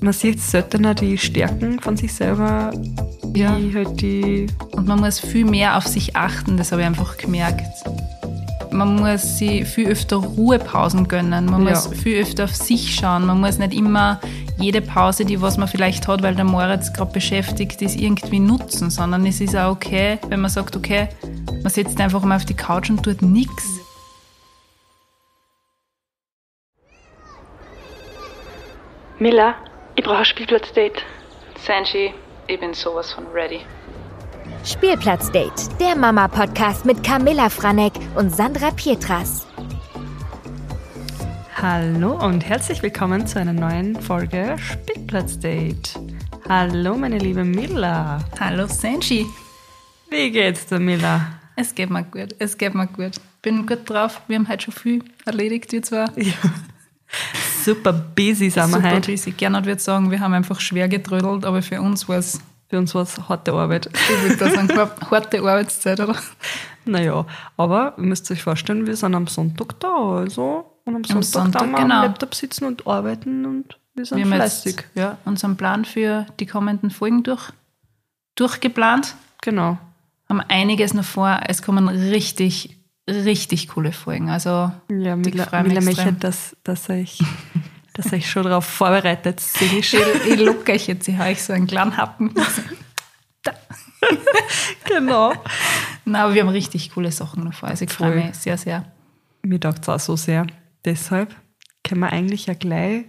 man sieht seltener die Stärken von sich selber, Ja. halt die. Und man muss viel mehr auf sich achten, das habe ich einfach gemerkt. Man muss sich viel öfter Ruhepausen gönnen, man Ja. muss viel öfter auf sich schauen, man muss nicht immer jede Pause, die was man vielleicht hat, weil der Moritz gerade beschäftigt ist, irgendwie nutzen, sondern es ist auch okay, wenn man sagt, okay, man sitzt einfach mal auf die Couch und tut nichts. Miller, ich brauche ein Spielplatzdate. Sanji, ich bin sowas von ready. Spielplatzdate, der Mama-Podcast mit Camilla Franek und Sandra Pietras. Hallo und herzlich willkommen zu einer neuen Folge Spielplatzdate. Hallo, meine liebe Mila. Hallo Sanji. Wie geht's dir, Mila? Es geht mir gut, es geht mir gut. Bin gut drauf, wir haben heute schon viel erledigt, wir zwar. Super busy sind wir Super heute. busy. Gernot würde sagen, wir haben einfach schwer getrödelt, aber für uns war es, Für uns war es harte Arbeit. ich würde da sagen, hart- harte Arbeitszeit, oder? Naja, aber ihr müsst euch vorstellen, wir sind am Sonntag da, also. Und am Sonntag, Sonntag, dann wir genau. am Laptop sitzen und arbeiten und wir sind Wir haben fleißig. ja, unseren Plan für die kommenden Folgen durch, durchgeplant, Genau. haben einiges noch vor. Es kommen richtig, richtig coole Folgen. Also, Ja, Ich Mila, mich Mila möchte, dass, dass ich dass ich schon darauf vorbereitet sehe ich ich, ich look euch jetzt, ich habe euch so einen kleinen Happen. genau. Nein, aber wir haben richtig coole Sachen noch vor. Also, ich freue mich sehr, sehr. Mir taugt es auch so sehr. Deshalb können wir eigentlich ja gleich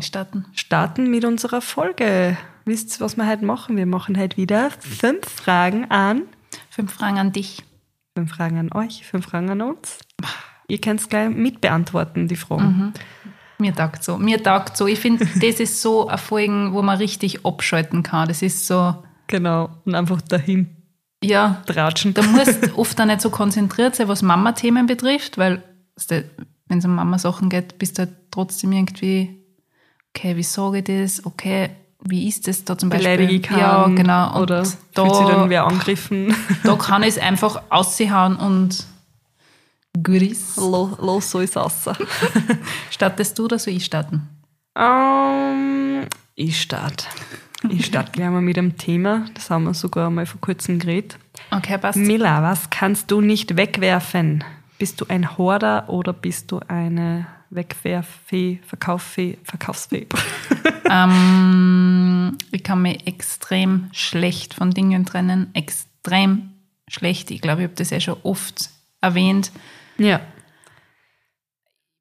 Starten. starten mit unserer Folge. Wisst ihr, was wir heute machen? Wir machen heute wieder fünf Fragen an. Fünf Fragen an dich. Fünf Fragen an euch, fünf Fragen an uns. Ihr könnt es gleich mitbeantworten, die Fragen. Mir taugt so. Mir taugt so. Ich finde, das ist so ein Folgen, wo man richtig abschalten kann. Das ist so, Genau. Und einfach dahin ja, tratschen. da musst oft auch nicht so konzentriert sein, was Mama-Themen betrifft, weil wenn es um Mama-Sachen geht, bist du halt trotzdem irgendwie, okay, wie sage ich das? Okay, wie ist das da zum Beispiel? Beleidige ich ja, genau. Und Oder da, fühlt sich dann wer angegriffen? da kann ich es einfach aushauen und gut ist. los, los, so ist es raus. Startest du oder soll ich starten? Ähm, ich starte. Ich starte gleich mal mit dem Thema. Das haben wir sogar mal vor kurzem geredet. Okay, passt. Mila, was kannst du nicht wegwerfen? Bist du ein Horder oder bist du eine Wegwerffee, Verkauffee, Verkaufsfee? Ähm, ich kann mich extrem schlecht von Dingen trennen. Extrem schlecht. Ich glaube, ich habe das ja schon oft erwähnt. ja.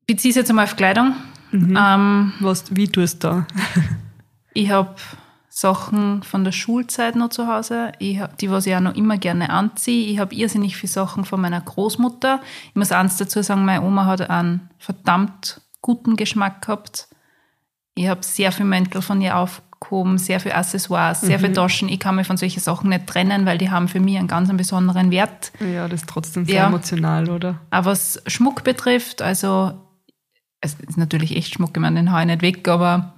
Beziehe es jetzt einmal auf Kleidung. Ähm, Was, wie tust du da? ich habe Sachen von der Schulzeit noch zu Hause, ich die was ich auch noch immer gerne anziehe. Ich habe irrsinnig viele Sachen von meiner Großmutter. Ich muss eins dazu sagen, meine Oma hat einen verdammt guten Geschmack gehabt. Ich habe sehr viel Mäntel von ihr aufgehoben, sehr viel Accessoires, sehr viel Taschen. Ich kann mich von solchen Sachen nicht trennen, weil die haben für mich einen ganz einen besonderen Wert. Ja, das ist trotzdem sehr Ja. emotional, oder? Aber was Schmuck betrifft, also es ist natürlich echt Schmuck, ich meine, den hau ich nicht weg, aber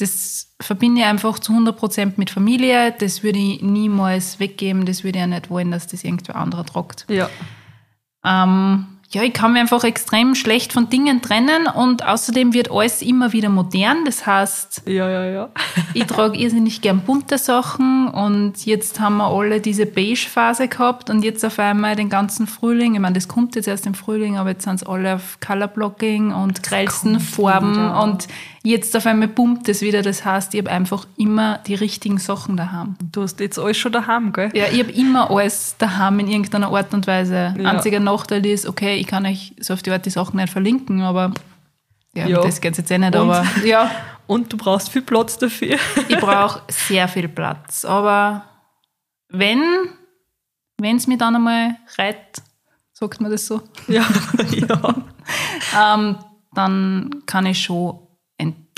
das verbinde ich einfach zu 100% mit Familie. Das würde ich niemals weggeben. Das würde ich ja nicht wollen, dass das irgendwer anderer tragt. Ja. Ähm, ja, ich kann mich einfach extrem schlecht von Dingen trennen und außerdem wird alles immer wieder modern. Das heißt, Ja, ja, ja. ich trage irrsinnig gern bunte Sachen und jetzt haben wir alle diese Beige-Phase gehabt und jetzt auf einmal den ganzen Frühling, ich meine, das kommt jetzt erst im Frühling, aber jetzt sind es alle auf Colorblocking und grellsten Farben wieder. und jetzt auf einmal pumpt es wieder. Das heißt, ich habe einfach immer die richtigen Sachen daheim. Du hast jetzt alles schon daheim, gell? Ja, ich habe immer alles daheim in irgendeiner Art und Weise. Ja. Einziger Nachteil ist, okay, ich kann euch so auf die Art die Sachen nicht verlinken, aber ja, Ja. das geht jetzt eh nicht, Und? aber ja. Und du brauchst viel Platz dafür. Ich brauche sehr viel Platz. Aber wenn es mir dann einmal reiht, sagt man das so, ja, ja. ähm, dann kann ich schon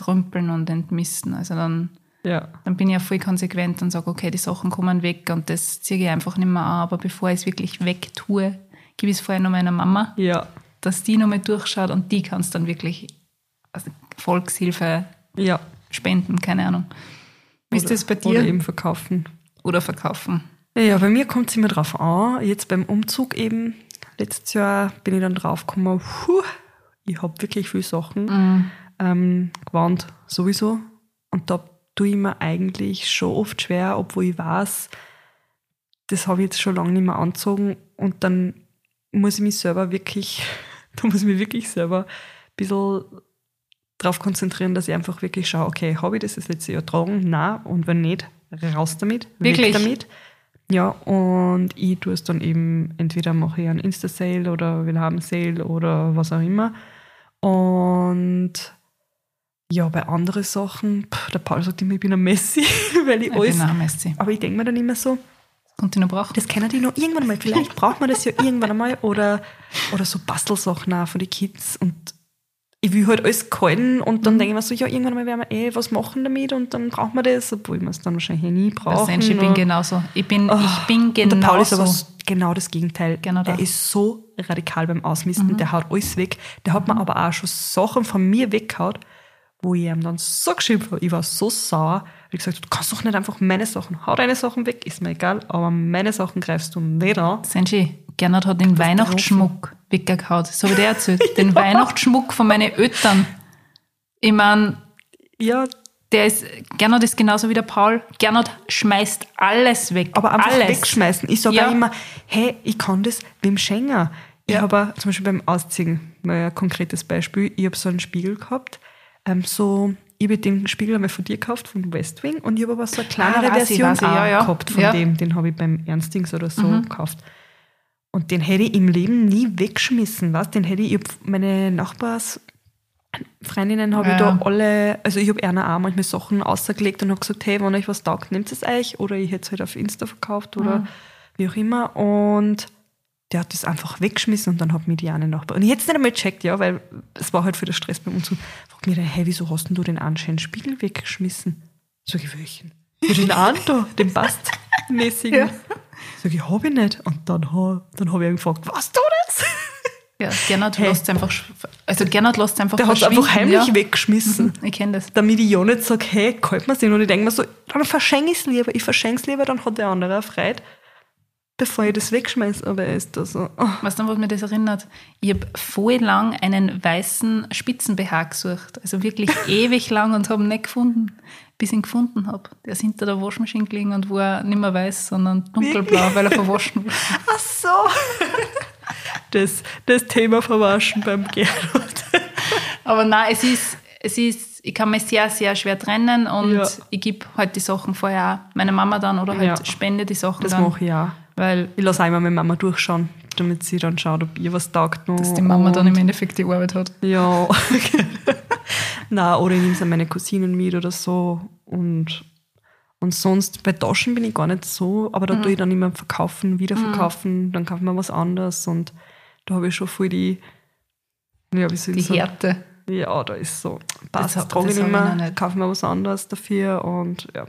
entrümpeln und entmisten. Also dann, Ja. dann bin ich ja voll konsequent und sage, okay, die Sachen kommen weg und das ziehe ich einfach nicht mehr an. Aber bevor ich es wirklich wegtue, gebe ich es vorher noch meiner Mama, Ja. dass die nochmal durchschaut und die kann es dann wirklich also Volkshilfe Ja. spenden, keine Ahnung. Wie ist das bei dir? Oder eben verkaufen. oder verkaufen? Ja, bei mir kommt es immer drauf an. Jetzt beim Umzug eben, letztes Jahr bin ich dann draufgekommen, puh, ich habe wirklich viele Sachen. Mhm. Ähm, Gewand sowieso. Und da tue ich mir eigentlich schon oft schwer, obwohl ich weiß, das habe ich jetzt schon lange nicht mehr angezogen und dann muss ich mich selber wirklich, da muss ich mich wirklich selber ein bisschen darauf konzentrieren, dass ich einfach wirklich schaue, okay, habe ich das das letzte Jahr tragen? Nein. Und wenn nicht, raus damit, Wirklich? damit. Ja, und ich tue es dann eben, entweder mache ich einen Insta-Sale oder will haben Sale oder was auch immer. Und ja, bei anderen Sachen, pff, der Paul sagt immer, ich bin ein Messi, weil ich Ich alles. bin auch Messi. Aber ich denke mir dann immer so, Kommt die noch brauchen? das kennen die noch irgendwann mal. Vielleicht braucht man das ja irgendwann einmal. Oder, oder so Bastelsachen auch von den Kids. Und ich will halt alles gehalten und Mhm. dann denke ich mir so, ja, irgendwann mal werden wir eh was machen damit und dann braucht man das, obwohl wir es dann wahrscheinlich eh nie brauchen. Ich bin genauso. Ich bin, ich bin und der Paul ist aber genauso. genau das Gegenteil. Genau der da. Mhm. ist so radikal beim Ausmisten, der haut alles weg. Der hat mir aber auch schon Sachen von mir weggehauen, wo ich ihm dann so geschimpft habe. Ich war so sauer. Ich gesagt, du kannst doch nicht einfach meine Sachen, hau deine Sachen weg, ist mir egal, aber meine Sachen greifst du nicht an. Senji, Gernot hat den Weihnachtsschmuck weggehauen. Das habe ich dir erzählt. Den Weihnachtsschmuck von meinen Eltern. Ich meine, Ja, der ist, Gernot ist genauso wie der Paul. Gernot schmeißt alles weg. aber einfach alles. wegschmeißen. Ich sage Ja. immer, hey, ich kann das wem schenken. Ich Ja. habe zum Beispiel beim Ausziehen, mal ein konkretes Beispiel, ich habe so einen Spiegel gehabt, ähm, so, ich habe den Spiegel einmal von dir gekauft, von Westwing, und ich habe aber so eine kleinere Ah, ich, Version ich, ja, ja. gehabt von Ja. dem, den habe ich beim Ernstings oder so gekauft. Und den hätte ich im Leben nie weggeschmissen, was? Den hätte ich, ich meine Nachbars, Freundinnen habe ich Ja. da alle, also ich habe einer auch manchmal Sachen ausgelegt und habe gesagt, hey, wenn euch was taugt, nehmt es euch oder ich hätte es halt auf Insta verkauft oder Mhm. wie auch immer und der hat das einfach weggeschmissen und dann hat mir die eine Nachbar und ich hätte es nicht einmal gecheckt, ja, weil es war halt für den Stress bei uns und fragt mich dann, hey, wieso hast denn du den anscheinend Spiegel weggeschmissen? Sag ich, welchen? Ja, den da, den passt mäßig. Ja. Sag ich, hab ich nicht. Und dann, ha- dann habe ich ihn gefragt, was du das? Ja, Gernot Hey. lässt einfach, also Gernot lässt einfach Der hat es einfach heimlich ja. weggeschmissen. Ich kenne das. damit ich ja nicht sage, hey, kalt mir den. Und ich denke mir so, dann verschenke ich es lieber. Ich verschenke es lieber, dann hat der andere auch Freude, bevor ich das wegschmeiße. Aber er ist da so, oh. Weißt du, was mir das erinnert? Ich habe voll lang einen weißen Spitzen-BH gesucht. Also wirklich ewig lang und habe ihn nicht gefunden, bis ich ihn gefunden habe. Der ist hinter der Waschmaschine gelegen und war nicht mehr weiß, sondern dunkelblau, weil er verwaschen war. Ach so. Das, das Thema verwaschen beim Gerhard. Aber nein, es ist, es ist, ich kann mich sehr, sehr schwer trennen und Ja. ich gebe halt die Sachen vorher meiner Mama dann oder halt Ja. spende die Sachen Das dann. mache ich auch. Weil Ich lasse einmal meine Mama durchschauen, damit sie dann schaut, ob ihr was taugt. Noch. dass die Mama dann im Endeffekt die Arbeit hat. Ja. Na, oder ich nehme es an meine Cousinen mit oder so. Und, und sonst, bei Taschen bin ich gar nicht so, aber da tue ich dann immer verkaufen, wiederverkaufen, dann kaufen wir was anderes und da habe ich schon voll die, ja, wie soll Die sagen? Härte. Ja, da ist so, passt, hab- das trage ich das nicht mehr, kaufen wir was anderes dafür und ja,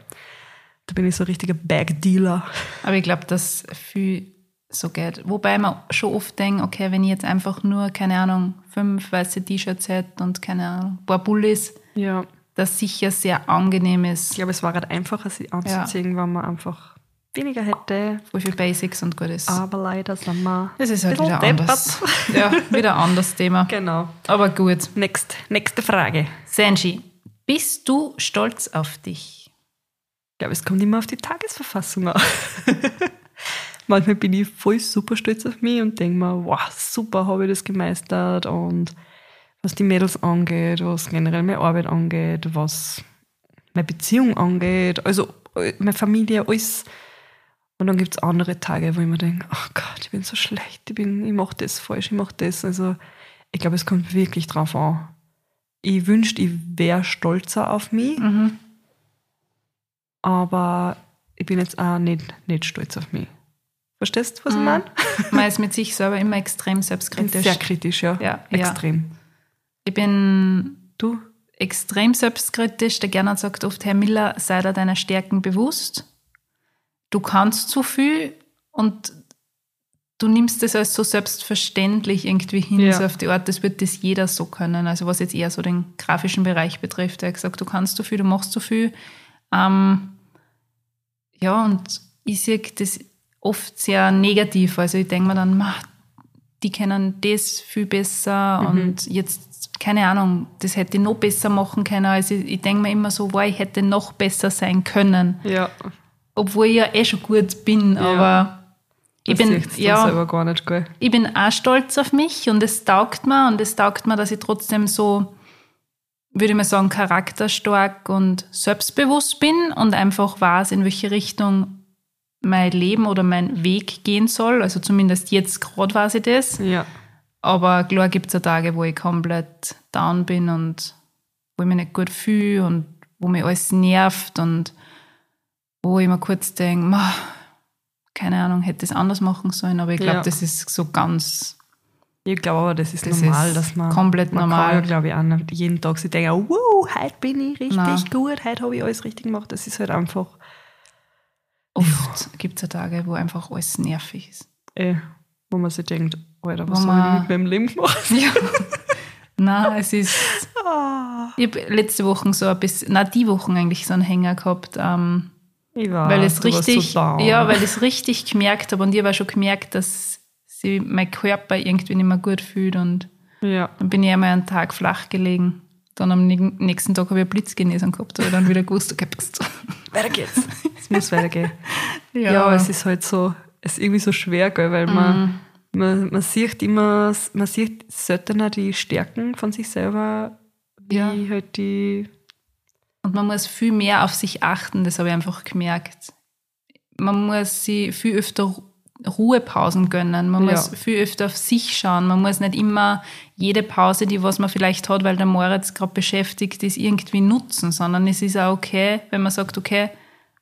da bin ich so ein richtiger Bag-Dealer. Aber ich glaube, dass viel so geht. Wobei man schon oft denkt, okay, wenn ich jetzt einfach nur, keine Ahnung, fünf weiße T-Shirts hätte und keine Ahnung, ein paar Bullis, Ja. das sicher sehr angenehm ist. Ich glaube, es war gerade einfacher, sie anzuziehen, wenn man einfach weniger hätte. Voll viel Basics und Gutes. Aber leider sind wir. das ist halt wieder deppert. anders. ja, wieder ein anderes Thema. Genau. Aber gut. Next, nächste Frage. Senji, bist du stolz auf dich? Glaube, es kommt immer auf die Tagesverfassung an. Manchmal bin ich voll super stolz auf mich und denke mir, wow, super habe ich das gemeistert. Und was die Mädels angeht, was generell meine Arbeit angeht, was meine Beziehung angeht, also äh, meine Familie, alles. Und dann gibt es andere Tage, wo ich mir denke, ach Gott, ich bin so schlecht, ich, ich mache das falsch, ich mache das. Also ich glaube, es kommt wirklich drauf an. Ich wünschte, ich wäre stolzer auf mich, Mhm. Aber ich bin jetzt auch nicht, nicht stolz auf mich. Verstehst du, was Mhm. ich meine? Man ist mit sich selber immer extrem selbstkritisch. sehr kritisch, ja. Ja, ja. Extrem. Ich bin Du? extrem selbstkritisch. Der Gernot sagt oft, Herr Miller, sei dir deiner Stärken bewusst. Du kannst zu viel und du nimmst es als so selbstverständlich irgendwie hin, Ja. so auf die Art, das wird das jeder so können. Also was jetzt eher so den grafischen Bereich betrifft. Er hat gesagt, du kannst zu viel, du machst zu viel. Ähm, ja, und ich sehe das oft sehr negativ. Also ich denke mir dann, "Ma, die kennen das viel besser und jetzt, keine Ahnung, das hätte ich noch besser machen können. Also ich, ich denke mir immer so, wow, ich hätte noch besser sein können. Ja. Obwohl ich ja eh schon gut bin, aber ich bin, ja, ich bin auch stolz auf mich und es taugt mir und es taugt mir, dass ich trotzdem so, würde ich mal sagen, charakterstark und selbstbewusst bin und einfach weiß, in welche Richtung mein Leben oder mein Weg gehen soll. Also zumindest jetzt gerade weiß ich das. Ja. Aber klar gibt es ja Tage, wo ich komplett down bin und wo ich mich nicht gut fühle und wo mich alles nervt und wo ich mir kurz denke, keine Ahnung, hätte ich es anders machen sollen. Aber ich glaube, Ja. das ist so ganz Ich glaube aber, das ist Das normal, ist dass man. komplett man normal. Kann ja, glaube ich, auch nicht jeden Tag sich denken, wow, heute bin ich richtig Nein. gut, heute habe ich alles richtig gemacht. Das ist halt einfach, oft gibt es ja Tage, wo einfach alles nervig ist. äh, wo man sich denkt, Alter, was habe ich mit meinem Leben gemacht? Ja. Nein, es ist. Ah. Ich habe letzte Woche so ein bisschen, nein, die Wochen eigentlich so einen Hänger gehabt, ähm, Ich war, weil es richtig, so ja, weil ich es richtig gemerkt habe und ich habe auch schon gemerkt, dass sich mein Körper irgendwie nicht mehr gut fühlt und ja. dann bin ich einmal einen Tag flach gelegen. Dann am nä- nächsten Tag habe ich eine Blitzgenesung gehabt, aber dann wieder gewusst, okay, passt. Weiter geht's. es muss weitergehen. Ja, Ja, aber es ist halt so, es ist irgendwie so schwer, gell, weil Mhm. man, man, man sieht immer, man sieht seltener die Stärken von sich selber, wie Ja. halt die, Und man muss viel mehr auf sich achten, das habe ich einfach gemerkt. Man muss sich viel öfter Ruhepausen gönnen, man Ja. muss viel öfter auf sich schauen, man muss nicht immer jede Pause, die was man vielleicht hat, weil der Moritz gerade beschäftigt ist, irgendwie nutzen, sondern es ist auch okay, wenn man sagt, okay,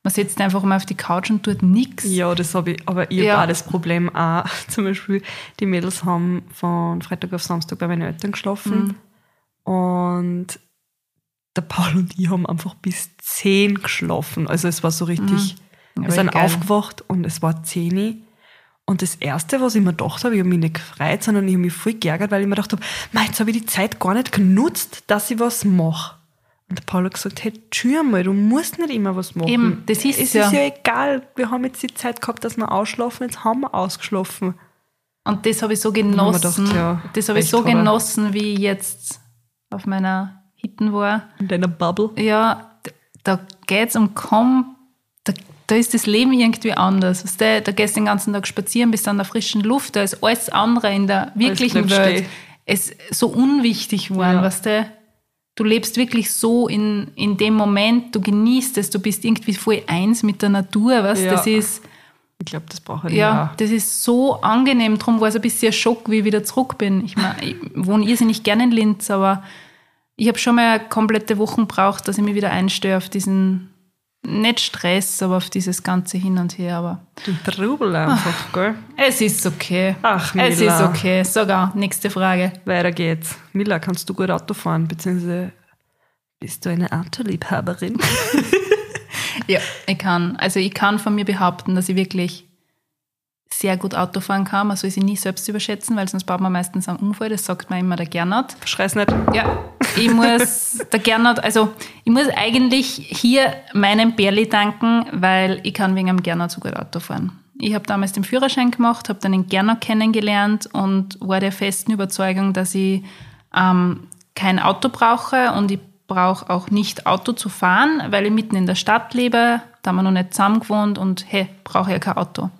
man setzt einfach mal auf die Couch und tut nichts. ja, das habe ich, aber ich Ja. habe auch das Problem auch, zum Beispiel, die Mädels haben von Freitag auf Samstag bei meinen Eltern geschlafen Mhm. und der Paul und ich haben einfach bis 10 geschlafen, also es war so richtig, Ja, wir sind geil. aufgewacht und es war 10 Uhr. Und das Erste, was ich mir gedacht habe, ich habe mich nicht gefreut, sondern ich habe mich voll geärgert, weil ich mir gedacht habe, "Mei, jetzt habe ich die Zeit gar nicht genutzt, dass ich was mache. Und der Paul hat gesagt, hey, tschür mal, du musst nicht immer was machen. Eben, das ist es ja. ist ja egal, wir haben jetzt die Zeit gehabt, dass wir ausschlafen, jetzt haben wir ausgeschlafen. Und das habe ich so genossen. gedacht, ja, das habe ich so aber- genossen, wie ich jetzt auf meiner Hitten war. In deiner Bubble. Ja, da geht's um kaum, da, ist das Leben irgendwie anders. Weißt du, da gehst du den ganzen Tag spazieren, bist an der frischen Luft, da ist alles andere in der wirklichen Welt. Es so unwichtig geworden, Ja. weißt du? Du lebst wirklich so in, in dem Moment, du genießt es, du bist irgendwie voll eins mit der Natur, weißt? Ja. Das ist, Ich glaube, das brauche ich ja, auch. das ist so angenehm. Darum war es ein bisschen ein Schock, wie ich wieder zurück bin. Ich, mein, ich wohne irrsinnig gerne in Linz, aber ich habe schon mal komplette Woche gebraucht, dass ich mich wieder einstehe auf diesen, nicht Stress, aber auf dieses ganze Hin und Her. Aber Den Trubel einfach, gell? es ist okay. Ach, es Mila. ist okay. Sogar, nächste Frage. Weiter geht's. Mila, kannst du gut Auto fahren, beziehungsweise bist du eine Autoliebhaberin? Ja, ich kann. Also ich kann von mir behaupten, dass ich wirklich sehr gut Auto fahren kann. Man soll sich nie selbst überschätzen, weil sonst baut man meistens einen Unfall. Das sagt mir immer der Gernot. Schrei's nicht. Ja, ich muss, der Gernot, also ich muss eigentlich hier meinem Berli danken, weil ich kann wegen dem Gernot so gut Auto fahren. Ich habe damals den Führerschein gemacht, habe dann den Gernot kennengelernt und war der festen Überzeugung, dass ich ähm, kein Auto brauche und ich brauche auch nicht Auto zu fahren, weil ich mitten in der Stadt lebe, da haben wir noch nicht zusammen gewohnt und hey, brauche ich ja kein Auto.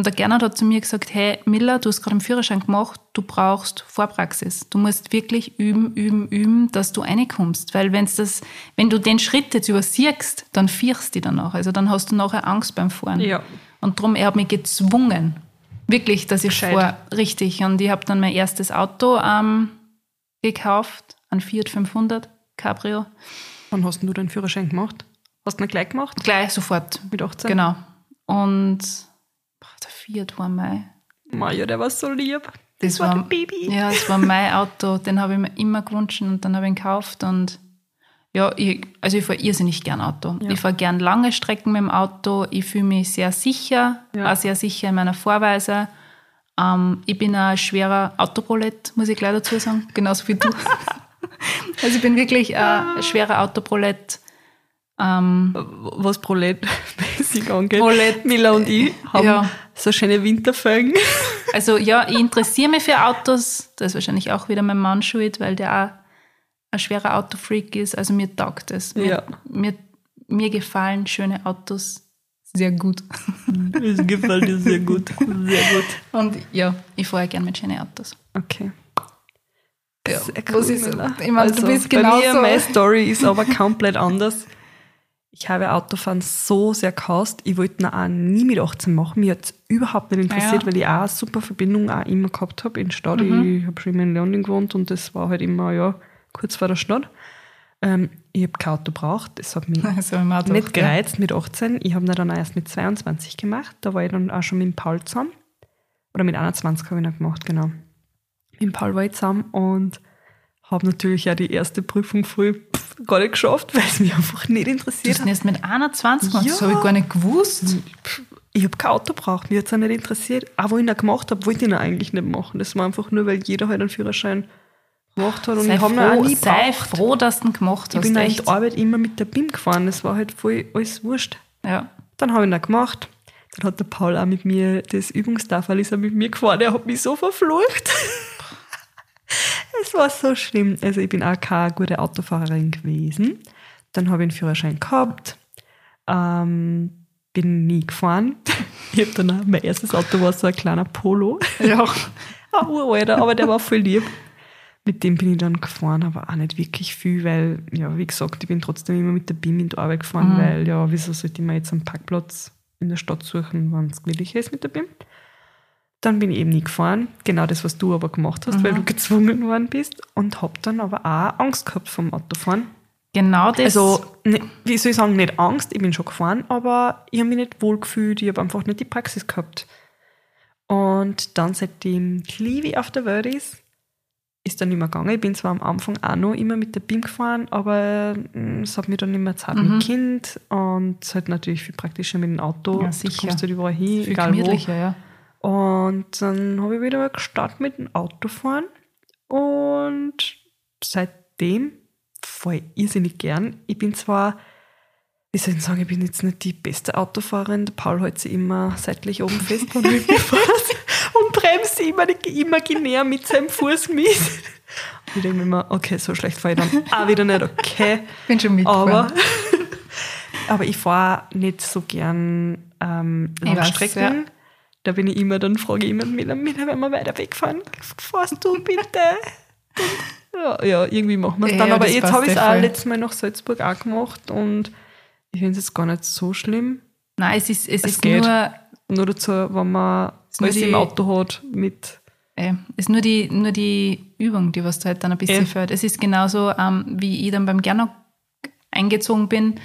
Und der Gernot hat zu mir gesagt, hey Miller, du hast gerade einen Führerschein gemacht, du brauchst Vorpraxis. Du musst wirklich üben, üben, üben, dass du reinkommst. Weil wenn's das, wenn du den Schritt jetzt übersiehst, dann fierst du danach. Also dann hast du nachher Angst beim Fahren. Ja. Und darum, er hat mich gezwungen. Wirklich, dass ich Gescheit. vor, richtig. Und ich habe dann mein erstes Auto ähm, gekauft, ein Fiat 500 Cabrio. Wann hast du deinen Führerschein gemacht? Hast du ihn gleich gemacht? Gleich sofort. Mit 18? Genau. Und boah, der Fiat war mein Maja, der war so lieb. Das, war war, der Baby. Ja, das war mein Auto. Den habe ich mir immer gewünscht und dann habe ich ihn gekauft. Und ja, ich, also ich fahre irrsinnig gern Auto. Ja. Ich fahre gern lange Strecken mit dem Auto. Ich fühle mich sehr sicher, Ja. auch sehr sicher in meiner Vorweise. Ähm, ich bin ein schwerer Autoprolett, muss ich gleich dazu sagen, genauso wie du. also ich bin wirklich ein schwerer Autoprolett. Ähm, Was Prolet basic angeht. Prolet. Mila und ich haben Ja. so schöne Winterfelgen. Also ja, ich interessiere mich für Autos. Das ist wahrscheinlich auch wieder mein Mann schuld, weil der auch ein schwerer Autofreak ist. Also mir taugt es. Mir, Ja. mir, mir gefallen schöne Autos sehr gut. Das gefällt dir sehr gut. Sehr gut. Und ja, ich fahre gerne mit schönen Autos. Okay. Ja, Sehr cool, ist- ich meine, du bist bei mir, genauso- meine Story ist aber komplett anders. Ich habe Autofahren so sehr gehasst. Ich wollte ihn auch nie mit 18 machen. Mich hat es überhaupt nicht interessiert, Ja. weil ich auch eine super Verbindung auch immer gehabt habe in der Stadt. Mhm. Ich habe schon immer in London gewohnt und das war halt immer, ja, kurz vor der Stadt. Ähm, ich habe kein Auto braucht. Das hat mich Auto nicht gereizt mit 18. Ich habe ihn dann auch erst mit 22 gemacht. Da war ich dann auch schon mit dem Paul zusammen. Oder mit 21 habe ich ihn gemacht, genau. Mit dem Paul war ich zusammen und habe natürlich auch die erste Prüfung pff, gar nicht geschafft, weil es mich einfach nicht Du interessiert hat. erst mit 21 gemacht, das Ja. habe ich gar nicht gewusst. Ich habe kein Auto braucht, mich hat es auch nicht interessiert. Auch wo ich ihn gemacht habe, wollte ich ihn eigentlich nicht machen. Das war einfach nur, weil jeder halt einen Führerschein gemacht hat und Sei, ich ihn auch froh, nie sei froh, dass du ihn gemacht Ich hast. bin auch in echt. der Arbeit immer mit der BIM gefahren. Das war halt voll alles wurscht. Ja. Dann habe ich ihn gemacht. Dann hat der Paul auch mit mir das Übungstafel ist er mit mir gefahren. Er hat mich so verflucht. es war so schlimm. Also ich bin auch keine gute Autofahrerin gewesen. Dann habe ich einen Führerschein gehabt. Ähm, bin nie gefahren. Ich habe dann auch, mein erstes Auto war so ein kleiner Polo. ja. Ein uralter, aber der war voll lieb. Mit dem bin ich dann gefahren, aber auch nicht wirklich viel, weil, ja, wie gesagt, ich bin trotzdem immer mit der BIM in die Arbeit gefahren, weil, ja, wieso sollte ich mir jetzt einen Parkplatz in der Stadt suchen, wenn es gemütlicher ist mit der BIM? Dann bin ich eben nie gefahren, genau das, was du aber gemacht hast, weil du gezwungen worden bist und hab dann aber auch Angst gehabt vom Autofahren. Genau das. Also, ne, wie soll ich sagen, nicht Angst, ich bin schon gefahren, aber ich habe mich nicht wohl gefühlt, ich habe einfach nicht die Praxis gehabt. Und dann, seitdem Livi auf der Welt ist, ist dann nicht mehr gegangen. Ich bin zwar am Anfang auch noch immer mit der BIM gefahren, aber mm, es hat mir dann nicht mehr Zeit mit Kind und es halt natürlich viel praktischer mit dem Auto. Ja, Du sicher. kommst halt überall hin, viel egal wo. ja. Und dann habe ich wieder gestartet mit dem Autofahren und seitdem fahre ich irrsinnig gern. Ich bin zwar, wie soll ich sagen, ich bin jetzt nicht die beste Autofahrerin. Der Paul hält sich immer seitlich oben fest, wenn ich mitfahre und bremst immer imaginär mit seinem Fuß mit. Und ich denke mir immer, okay, so schlecht fahre ich dann auch wieder nicht, okay. Bin schon Aber, mitgefahren. aber ich fahre nicht so gern ähm, Ich weiß, Langstrecken. ja. Da bin ich immer, dann frage ich immer Miller, Miller, wenn wir weiter wegfahren, fahrst du bitte? Und, ja, ja, irgendwie machen wir es Ja, dann. Aber jetzt habe ich es eh auch letztes Mal nach Salzburg auch gemacht und ich finde es jetzt gar nicht so schlimm. Nein, es ist, es Es ist geht. nur, Nur dazu, wenn man alles die- im Auto hat mit äh, ist nur die, nur die Übung, die was da halt dann ein bisschen Eh. fehlt. Es ist genauso, ähm, wie ich dann beim Gernot eingezogen bin,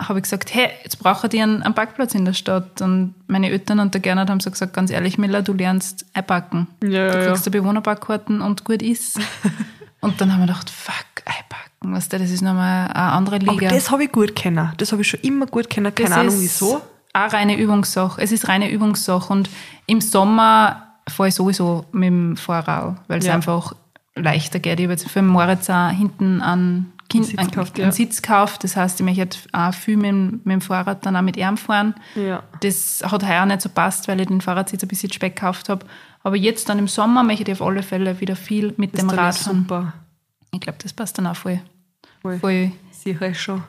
habe ich gesagt, hey, jetzt brauche ich einen, einen Parkplatz in der Stadt. Und meine Eltern und der Gernot haben so gesagt, ganz ehrlich, Miller, du lernst einparken. Ja, du ja, kriegst eine Bewohnerparkkarten und gut ist. und dann haben wir gedacht, fuck, einparken, weißt du, das ist nochmal eine andere Liga. Aber das habe ich gut kennen. Das habe ich schon immer gut kennen. Keine Das Ahnung wieso. Auch reine Übungssache. Es ist reine Übungssache. Und im Sommer fahre ich sowieso mit dem Fahrrad, weil es Ja. einfach leichter geht. Ich habe jetzt für den Moritz auch hinten einen, kind, Sitz einen, einen ja. Sitz gekauft. Das heißt, ich möchte jetzt auch viel mit, dem- mit dem Fahrrad dann auch mit ihm fahren. Ja. Das hat heuer nicht so passt, weil ich den Fahrradsitz ein bisschen spät gekauft habe. Aber jetzt dann im Sommer möchte ich auf alle Fälle wieder viel mit Das dem Rad fahren. super. Ich glaube, das passt dann auch voll. Voll. voll. Sicher schon.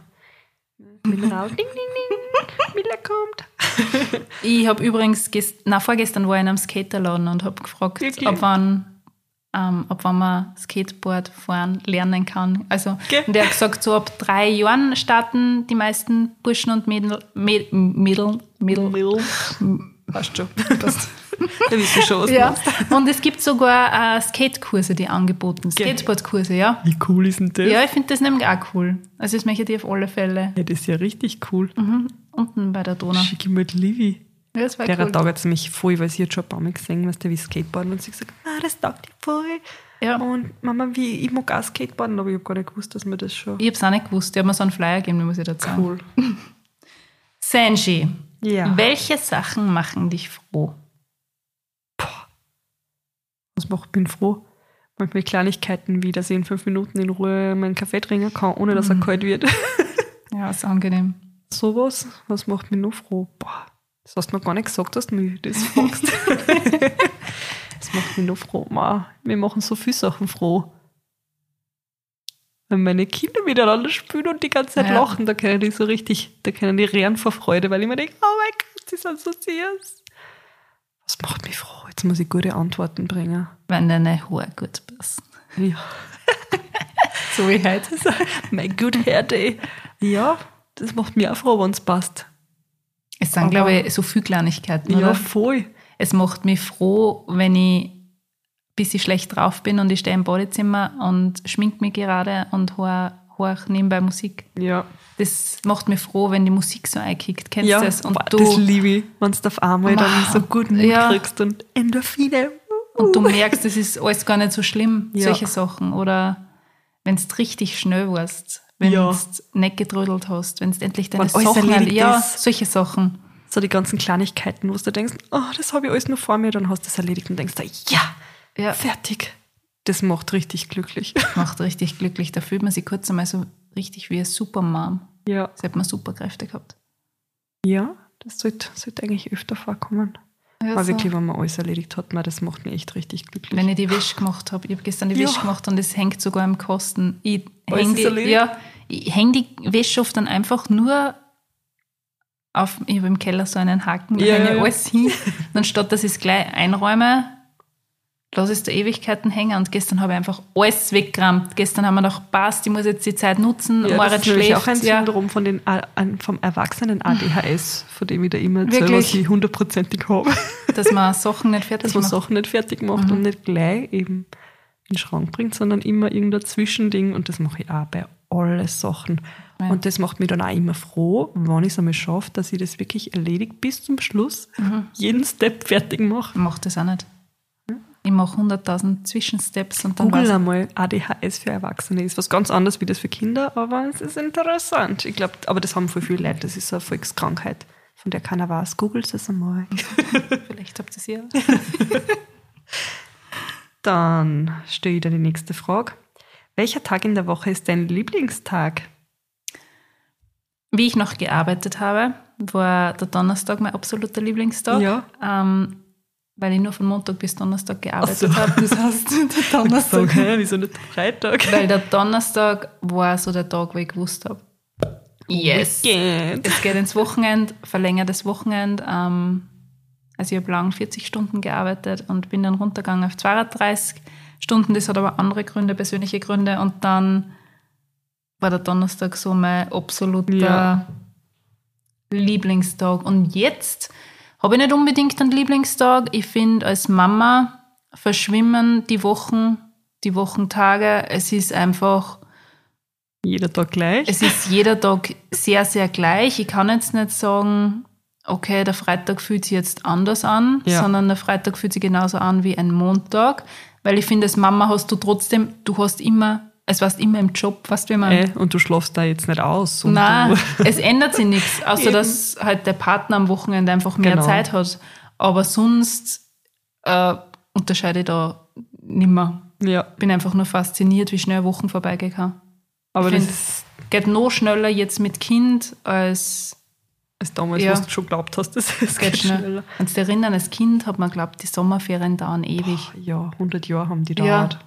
Mineral. ding, ding, ding. Miller kommt. Ich habe übrigens, gest na, vorgestern war ich in einem Skaterladen und habe gefragt, Wirklich? ab wann, ähm, ab wann man Skateboard fahren lernen kann. Also, Gell? und der hat gesagt, so ab drei Jahren starten die meisten Burschen und Mädel, Mädel, Mädel, Mädel. Passt schon. Passt. Da wisst ihr schon, was Ja. Und es gibt sogar äh, Skatekurse, die angeboten, Gell? Skateboardkurse, ja. Wie cool ist denn das? Ja, ich finde das nämlich auch cool. Also das möchte ich auf alle Fälle Ja, das ist ja richtig cool. unten bei der Donau. Schick ich mit Livi. Ja, das war Der cool. taugt es mich voll, weil sie hat schon ein paar Mal gesehen, was der wie Skateboarden und sie hat gesagt, ah, das taugt dir voll. Ja. Und Mama, wie, ich mag auch Skateboarden, aber ich habe gar nicht gewusst, dass mir das schon Ich habe es auch nicht gewusst. Die haben mir so einen Flyer gegeben, muss ich dazu sagen. cool. Sanji, Ja. welche Sachen machen dich froh? Was macht bin froh. Manchmal Kleinigkeiten wie, dass ich in fünf Minuten in Ruhe meinen Kaffee trinken kann, ohne dass er kalt wird. Ja, ist angenehm. Sowas, was macht mich noch froh? Boah, Das hast du mir gar nicht gesagt, dass du mich das fragst. das macht mich noch froh. Ma, wir machen so viele Sachen froh. Wenn meine Kinder miteinander spielen und die ganze Zeit Ja. lachen, da können die so richtig, da können die rennen vor Freude, weil ich mir denke, oh mein Gott, die sind so süß. Das macht mich froh. Jetzt muss ich gute Antworten bringen. Wenn deine Haare gut passen. Ja. So wie heute. mein good hair day. Ja, das macht mich auch froh, wenn es passt. Es sind, glaube ich, so viele Kleinigkeiten, Ja, oder? voll. Es macht mich froh, wenn ich ein bisschen schlecht drauf bin und ich stehe im Badezimmer und schmink mich gerade und höre hör nebenbei Musik. Ja. Das macht mich froh, wenn die Musik so einkickt. Kennst ja, du das? Und boah, du, das liebe ich, wenn du auf einmal dann so gut Mut Ja. kriegst und Endorphine. und du merkst, es ist alles gar nicht so schlimm, Ja. solche Sachen. Oder wenn du richtig schnell warst, wenn Ja. du nicht gedrödelt hast, wenn du endlich deine Sachen Ja, solche Sachen. So die ganzen Kleinigkeiten, wo du denkst, oh, das habe ich alles nur vor mir, dann hast du es erledigt und denkst, da, ja, Ja. fertig. Das macht richtig glücklich. Macht richtig glücklich. Da fühlt man sich kurz einmal so richtig wie eine Supermom. Ja. Als hätte man Superkräfte gehabt. Ja, das sollte, sollte eigentlich öfter vorkommen. Ja, Aber so. wirklich, wenn man alles erledigt hat, man, das macht mich echt richtig glücklich. Wenn ich die Wäsche gemacht habe, ich habe gestern die Ja. Wäsche gemacht und es hängt sogar im Kosten. Ich hänge die, ja, ich häng die Wäsche oft dann einfach nur auf, ich habe im Keller so einen Haken, da Ja, hänge ja, alles hin. Und anstatt dass ich es gleich einräume, lasse ich es da Ewigkeiten hängen. Und gestern habe ich einfach alles weggerammt. Gestern haben wir noch passt, ich muss jetzt die Zeit nutzen. ja, Moritz das ist schläft. auch ein ja. Syndrom von den, an- vom erwachsenen ADHS, von dem ich da immer erzähle, was ich hundertprozentig habe. dass man Sachen nicht fertig dass man macht. Sachen nicht fertig macht Mhm. und nicht gleich eben in den Schrank bringt, sondern immer irgendein Zwischending und das mache ich auch bei allen Sachen. Ja. Und das macht mich dann auch immer froh, wenn ich es einmal schaffe, dass ich das wirklich erledigt bis zum Schluss, Mhm. jeden Step fertig mache. Ich mache das auch nicht. Ich mache 100.000 Zwischensteps und dann Google einmal, ADHS für Erwachsene ist was ganz anderes wie das für Kinder, aber es ist interessant. Ich glaube, aber das haben voll viele Leute, das ist eine Volkskrankheit, von der keiner weiß. Googelt es einmal. Vielleicht habt ihr es ja. Dann stelle ich dir die nächste Frage. Welcher Tag in der Woche ist dein Lieblingstag? Wie ich noch gearbeitet habe, war der Donnerstag mein absoluter Lieblingstag. Ja. Ähm, weil ich nur von Montag bis Donnerstag gearbeitet so. habe. Das heißt, der Donnerstag. Okay, wieso nicht Freitag? Weil der Donnerstag war so der Tag, wo ich gewusst habe. Yes. Weekend. Es geht ins Wochenende, verlängertes Wochenende. Ähm, also ich habe lang 40 Stunden gearbeitet und bin dann runtergegangen auf 32 Stunden. Das hat aber andere Gründe, persönliche Gründe. Und dann war der Donnerstag so mein absoluter Ja. Lieblingstag. Und jetzt habe ich nicht unbedingt einen Lieblingstag. Ich finde, als Mama verschwimmen die Wochen, die Wochentage. Es ist einfach Jeder Tag gleich. es ist jeder Tag sehr, sehr gleich. Ich kann jetzt nicht sagen, okay, der Freitag fühlt sich jetzt anders an, Ja. sondern der Freitag fühlt sich genauso an wie ein Montag. Weil ich finde, als Mama hast du trotzdem, du hast immer, es warst immer im Job, weißt du, wie man. äh, und du schlafst da jetzt nicht aus. Nein, es ändert sich nichts, außer Eben. dass halt der Partner am Wochenende einfach mehr Genau. Zeit hat. Aber sonst äh, unterscheide ich da nimmer. ja, Bin einfach nur fasziniert, wie schnell Wochen vorbeigegangen. aber Ich das find- ist, Geht noch schneller jetzt mit Kind als ist damals, Ja. was du schon glaubt hast, das, das geht geht schnell. schneller. Kannst du erinnern, als Kind hat man glaubt, die Sommerferien dauern ewig. Ja, 100 Jahre haben die Ja, dauert.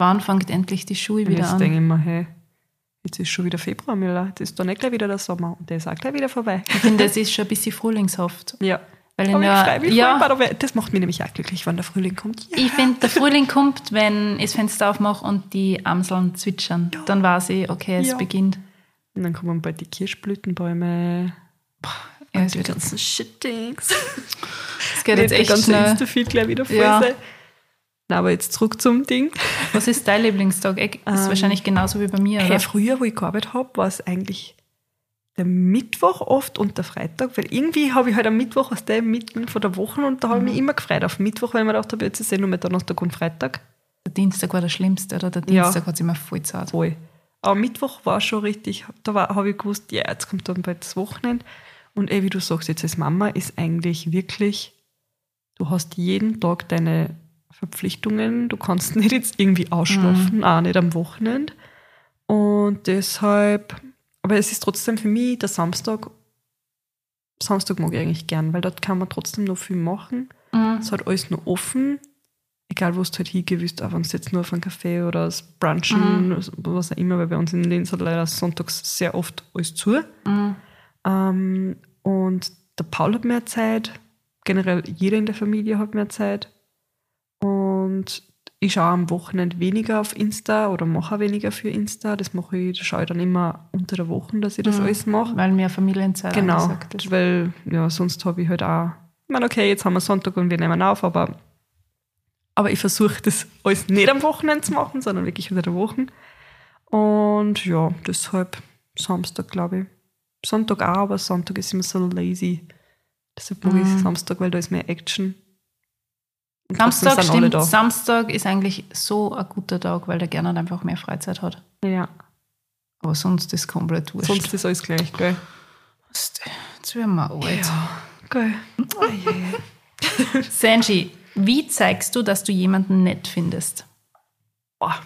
Wann fängt endlich die Schule Und wieder jetzt an? denke ich mir, hey, jetzt ist schon wieder Februar, Miller. Jetzt ist da nicht gleich wieder der Sommer. Und der ist auch gleich wieder vorbei. Ich finde, es ist schon ein bisschen frühlingshaft. Ja. Weil in der, ja, das macht mich nämlich auch glücklich, wenn der Frühling kommt. Ja. ich finde, der Frühling kommt, wenn ich das Fenster aufmache und die Amseln zwitschern. Dann weiß ich, okay, es Ja. beginnt. Und dann kommen bald die Kirschblütenbäume. Ja, es, die ganzen Shit-Dings. es geht jetzt echt ganze schnell. Insta-Feed gleich wieder voll Ja. sein. Aber jetzt zurück zum Ding. Was ist dein Lieblingstag? Ist Ähm, wahrscheinlich genauso wie bei mir, oder? Hey, früher, wo ich gearbeitet habe, war es eigentlich der Mittwoch oft und der Freitag, weil irgendwie habe ich halt am Mittwoch aus der mitten von der Woche und da habe ich Mhm. mich immer gefreut auf Mittwoch, weil ich mir gedacht habe, jetzt ist eh nur mehr Donnerstag und Freitag. Der Dienstag war der schlimmste, oder? Der Ja. Dienstag hat sich immer voll zart. Voll. Aber Mittwoch war schon richtig, da habe ich gewusst, ja, jetzt kommt dann bald das Wochenende. Und eh, wie du sagst, jetzt als Mama ist eigentlich wirklich, du hast jeden Tag deine Verpflichtungen, du kannst nicht jetzt irgendwie ausschlafen, auch nicht am Wochenende. Und deshalb, aber es ist trotzdem für mich der Samstag Samstag mag ich eigentlich gern, weil dort kann man trotzdem noch viel machen. Mhm. Es hat alles noch offen. Egal, wo du halt hingehst, auch wenn du jetzt nur auf einen Café oder das Brunchen, Mhm. was auch immer, weil bei uns in Linz hat leider sonntags sehr oft alles zu. Mhm. Ähm, und der Paul hat mehr Zeit, generell jeder in der Familie hat mehr Zeit. Und ich schaue am Wochenende weniger auf Insta oder mache weniger für Insta. Das mache ich, das schaue ich dann immer unter der Woche, dass ich das Mhm. alles mache. Weil mehr Familienzeit Genau, weil ja, sonst habe ich halt auch, ich meine, okay, jetzt haben wir Sonntag und wir nehmen auf, aber, aber ich versuche das alles nicht am Wochenende zu machen, sondern wirklich unter der Woche. Und ja, deshalb Samstag, glaube ich. Sonntag auch, aber Sonntag ist immer so lazy. Deshalb mag ich Mhm. Samstag, weil da ist mehr Action. Samstag stimmt. Samstag ist eigentlich so ein guter Tag, weil der Gernot einfach mehr Freizeit hat. Ja, Aber sonst ist komplett wurscht. sonst ist alles gleich, gell? Jetzt werden wir alt. Ja, geil. Oh, je. Sanji, wie zeigst du, dass du jemanden nett findest? Boah,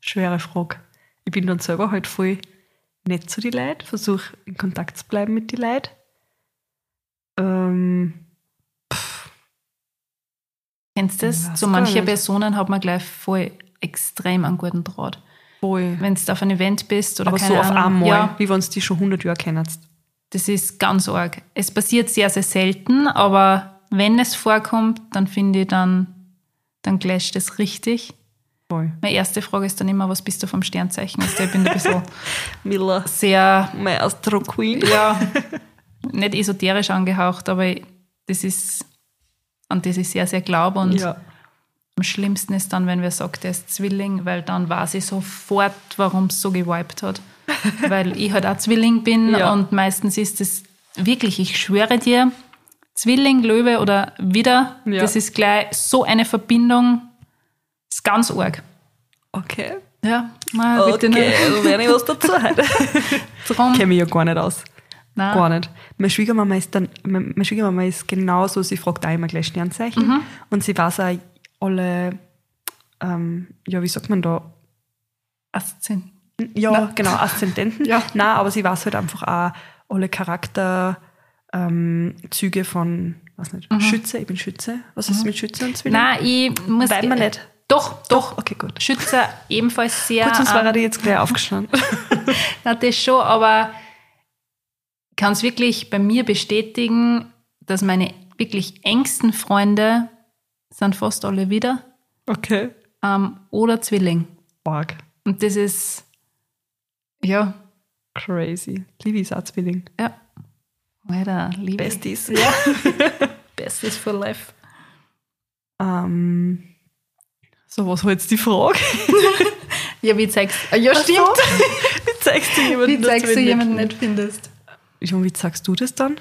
schwere Frage. Ich bin dann selber halt voll nett zu den Leuten, versuche in Kontakt zu bleiben mit den Leuten. Ähm, Kennst du das? Zu manchen. Personen hat man gleich voll extrem einen guten Draht. voll. Wenn du auf ein Event bist oder Aber keine so auf Ahnung. einmal, Ja, wie wenn du die schon 100 Jahre kennst. das ist ganz arg. Es passiert sehr, sehr selten, aber wenn es vorkommt, dann finde ich, dann, dann clasht es richtig. Voll. Meine erste Frage ist dann immer, was bist du vom Sternzeichen? Also ich bin ein bisschen Miller, sehr, mein Astro Queen. ja, nicht esoterisch angehaucht, aber das ist, an das ich sehr, sehr glaube. Und Ja. am schlimmsten ist dann, wenn wer sagt, er ist Zwilling, weil dann weiß ich sofort, warum es so gewiped hat. weil ich halt auch Zwilling bin Ja. und meistens ist es wirklich, ich schwöre dir, Zwilling, Löwe oder wieder, Ja. das ist gleich so eine Verbindung, ist ganz arg. Okay. Ja, na, bitte Okay, nicht. dann lerne ich was dazu heute. Drum, Kenne mich ja gar nicht aus. Nein. Gar nicht. Meine Schwiegermama ist dann, meine Schwiegermama ist genauso, sie fragt auch immer gleich Sternzeichen. Mhm. Und sie weiß auch alle, ähm, ja, wie sagt man da, Aszend- Ja, genau, Aszendenten. Ja. Na, aber sie weiß halt einfach auch alle Charakterzüge ähm, von, was nicht, Schütze, ich bin Schütze. Was ist mit Schütze und Zwilling? Mhm. Nein, ich muss. Weiß man nicht. Doch, doch. Okay, gut. Schütze ebenfalls sehr. Gut, sonst ähm, wäre die jetzt gleich aufgestanden. Na, das schon, aber kann es wirklich bei mir bestätigen, dass meine wirklich engsten Freunde sind fast alle wieder Okay. ähm, oder Zwilling. Arg. Und das ist, ja, Crazy. Liebe ist auch Zwilling. ja, Alter, Liebe. Besties. Ja. Besties for life. Ähm, so, was war jetzt die Frage? Ja, wie zeigst du, ja, stimmt. wie zeigst du jemanden, Wie zeigst du jemanden nicht findest? Und wie zeigst du das dann?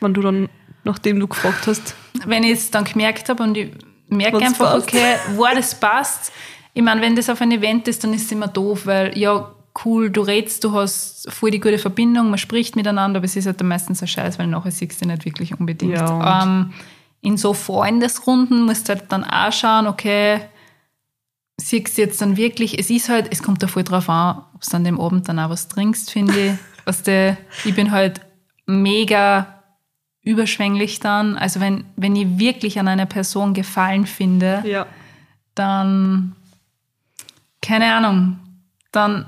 Wenn du dann, nachdem du gefragt hast, wenn ich es dann gemerkt habe und ich merke einfach, passt. okay, wo das passt. Ich meine, wenn das auf ein Event ist, dann ist es immer doof, weil ja, cool, du redst, du hast voll die gute Verbindung, man spricht miteinander, aber es ist halt dann meistens ein Scheiß, weil nachher siehst du nicht wirklich unbedingt. Ja, ähm, in so Freundesrunden musst du halt dann auch schauen, okay, siehst du jetzt dann wirklich, es ist halt, es kommt da voll drauf an, ob du an dem Abend dann auch was trinkst, finde ich. Was der, ich bin halt mega überschwänglich dann. Also wenn, wenn ich wirklich an einer Person Gefallen finde, ja, dann, keine Ahnung, dann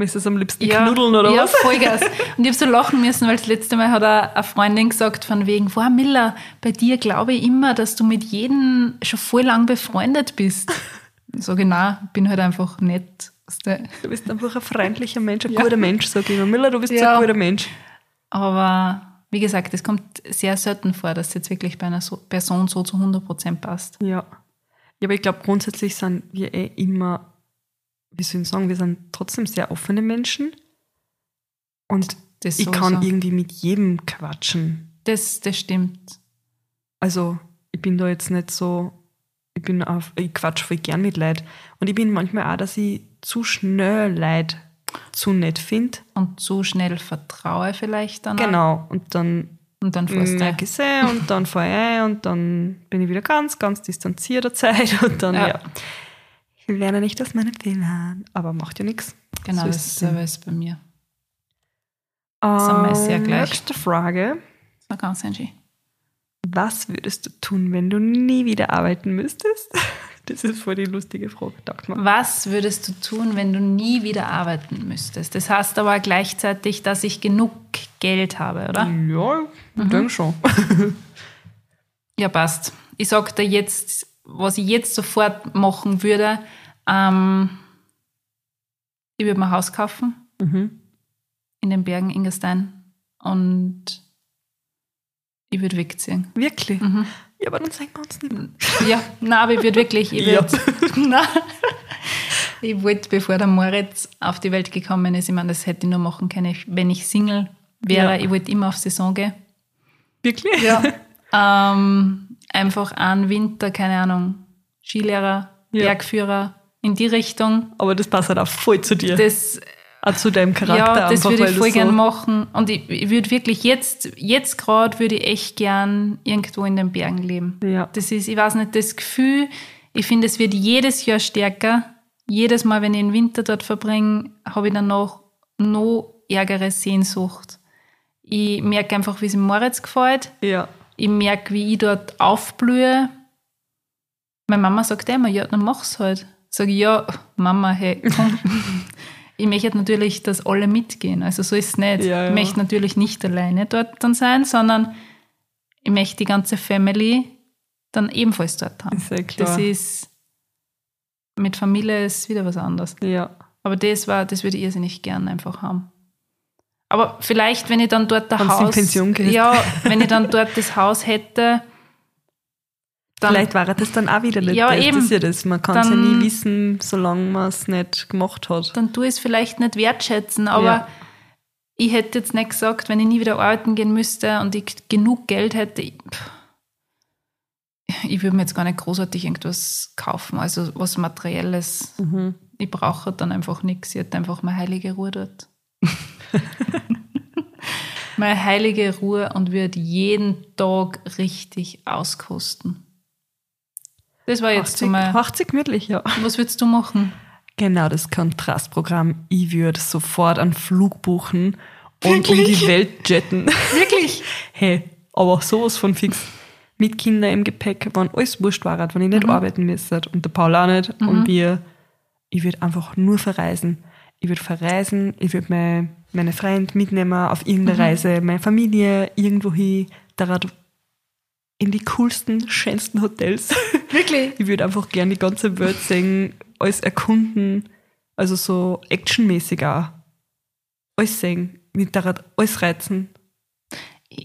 müsstest du am liebsten ja, knuddeln oder ja, was? Vollgas. Und ich habe so lachen müssen, weil das letzte Mal hat eine eine Freundin gesagt, von wegen, wow, Miller, bei dir glaube ich immer, dass du mit jedem schon voll lang befreundet bist. Ich sage, nein, bin halt einfach nett. Du. Bist einfach ein freundlicher Mensch, ein Ja. guter Mensch, sag ich immer. Miller, du bist so Ja. ein guter Mensch. Aber wie gesagt, es kommt sehr selten vor, dass es jetzt wirklich bei einer so Person so zu 100% passt. Ja. Ja, aber ich glaube, grundsätzlich sind wir eh immer, wie soll ich sagen, wir sind trotzdem sehr offene Menschen. Und Das ich sowieso. kann irgendwie mit jedem quatschen. das, das stimmt. Also, ich bin da jetzt nicht so, ich bin auf, ich quatsch voll gern mit Leid. Und ich bin manchmal auch, dass ich zu schnell Leid zu nett finde. Und zu schnell vertraue vielleicht dann. Genau. Und dann Und dann fährst merke ich es und dann fahre ich ein und dann bin ich wieder ganz, ganz distanziert der Zeit und dann, Ja. ja. Ich lerne nicht aus meinen Fehlern, aber macht ja nichts. Genau, So das ist es ist, bei mir. sind wir sehr Ähm, gleich. Nächste Frage. war ganz schön. Was würdest du tun, wenn du nie wieder arbeiten müsstest? Das ist voll die lustige Frage, sagt man. Was würdest du tun, wenn du nie wieder arbeiten müsstest? Das heißt aber gleichzeitig, dass ich genug Geld habe, oder? Ja, ich denke schon. Ja, passt. Ich sag dir jetzt, was ich jetzt sofort machen würde. Ähm, ich würde mir ein Haus kaufen Mhm. in den Bergen Ingerstein und ich würde wegziehen. Wirklich? Mhm. Ja, aber dann sagen wir uns nicht. Ja, nein, aber ich würde wirklich, ich Ja. würde, nein. Ich wollte, bevor der Moritz auf die Welt gekommen ist, ich meine, das hätte ich nur machen können, wenn ich Single wäre. Ja. Ich wollte immer auf Saison gehen. Wirklich? Ja. ähm, einfach einen Winter, keine Ahnung, Skilehrer, Ja. Bergführer, in die Richtung. Aber das passt halt auch voll zu dir. Das, auch zu deinem Charakter ja, das einfach, würde ich voll so, gern machen. Und ich, ich würde wirklich jetzt, jetzt gerade würde ich echt gern irgendwo in den Bergen leben. Ja. Das ist, ich weiß nicht, das Gefühl, ich finde, es wird jedes Jahr stärker. Jedes Mal, wenn ich den Winter dort verbringe, habe ich danach noch ärgere Sehnsucht. Ich merke einfach, wie es dem Moritz gefällt. Ja. Ich merke, wie ich dort aufblühe. Meine Mama sagt immer, ja, dann mach's halt. Sag ich, ja, Mama, hey, komm. ich möchte natürlich, dass alle mitgehen. Also so ist es nicht. Ja, ja. Ich möchte natürlich nicht alleine dort dann sein, sondern ich möchte die ganze Family dann ebenfalls dort haben. Ja klar. Das ist, mit Familie ist wieder was anderes. Ja. Aber das war, das würde ich irrsinnig gern einfach haben. Aber vielleicht, wenn ich dann dort ein Wenn's in Haus, Pension ja, wenn ich dann dort das Haus hätte, dann, Vielleicht war das dann auch wieder nicht Ja, das. eben. Ist ja das. Man kann es ja nie wissen, solange man es nicht gemacht hat. dann tu ich es vielleicht nicht wertschätzen, aber Ja. ich hätte jetzt nicht gesagt, wenn ich nie wieder arbeiten gehen müsste und ich genug Geld hätte, ich, ich würde mir jetzt gar nicht großartig irgendwas kaufen, also was Materielles. Mhm. Ich brauche dann einfach nichts. Ich hätte einfach meine heilige Ruhe dort. meine heilige Ruhe und würde jeden Tag richtig auskosten. Das war jetzt so 80, mein. 80 gemütlich, ja. Was würdest du machen? Genau, das Kontrastprogramm. Ich würde sofort einen Flug buchen und um die Welt jetten. Wirklich? hey, aber sowas von fix. Mit Kindern im Gepäck, wenn alles wurscht war, wenn ich nicht arbeiten müsste und der Paul auch nicht und wir, ich würde einfach nur verreisen. Ich würde verreisen, ich würde meine, meine Freunde mitnehmen auf irgendeine Reise, meine Familie irgendwo hin, in die coolsten, schönsten Hotels. Wirklich? Ich würde einfach gerne die ganze Welt sehen, alles erkunden, also so actionmäßig auch. Alles sehen, mit der alles reizen.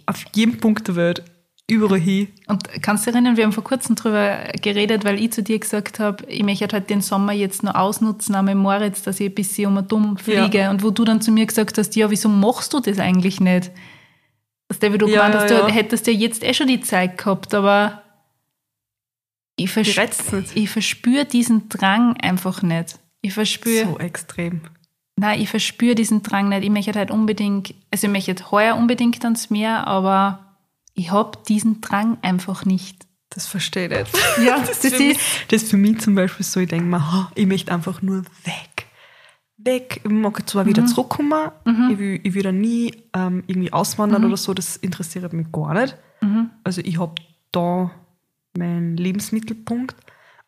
Auf jedem Punkt der Welt, überall hin. Und kannst du erinnern, wir haben vor kurzem drüber geredet, weil ich zu dir gesagt habe, ich möchte halt den Sommer jetzt noch ausnutzen, mit Moritz, dass ich ein bisschen um und um fliege. Ja. Und wo du dann zu mir gesagt hast, ja, wieso machst du das eigentlich nicht? Wie du Ja, gemeint hast, ja, du ja. hättest ja jetzt eh schon die Zeit gehabt, aber ich, Die vers reizt nicht. ich verspüre diesen Drang einfach nicht. Ich verspüre, So extrem. nein, ich verspüre diesen Drang nicht. Ich möchte halt unbedingt, also ich möchte heuer unbedingt ans Meer, aber ich habe diesen Drang einfach nicht. Das verstehe ich nicht. Ja, Das, das ist für mich, das ist für mich zum Beispiel so, ich denke mir, ha, ich möchte einfach nur weg. Weg. Ich mag zwar Mhm. wieder zurückkommen, ich, will, ich will da nie ähm, irgendwie auswandern oder so, das interessiert mich gar nicht. Mhm. Also ich habe da meinen Lebensmittelpunkt,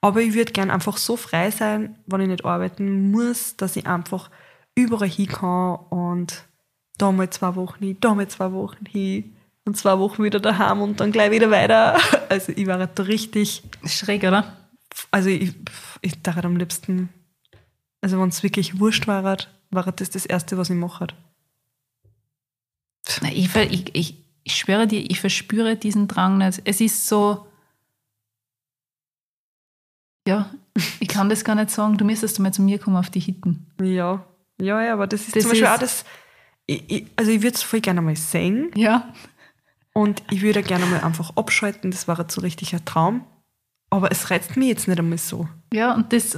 aber ich würde gern einfach so frei sein, wenn ich nicht arbeiten muss, dass ich einfach überall hin kann und da mal zwei Wochen hin, da mal zwei Wochen hin und zwei Wochen wieder daheim und dann gleich wieder weiter. Also ich war da richtig Schräg, oder? also ich, ich dachte am liebsten, also wenn es wirklich wurscht war, war das das Erste, was ich mache. Nein, Ich, ver- ich, ich, ich schwöre dir, ich verspüre diesen Drang nicht. Es ist so. Ja, ich kann das gar nicht sagen. Du müsstest mal zu mir kommen auf die Hitten. Ja, ja, ja, aber das ist Das zum Beispiel ist- auch das, ich, ich, also ich würde es voll gerne mal sehen Ja. und ich würde gerne mal einfach abschalten, das war jetzt so richtig ein Traum, aber es reizt mich jetzt nicht einmal so. Ja, und das.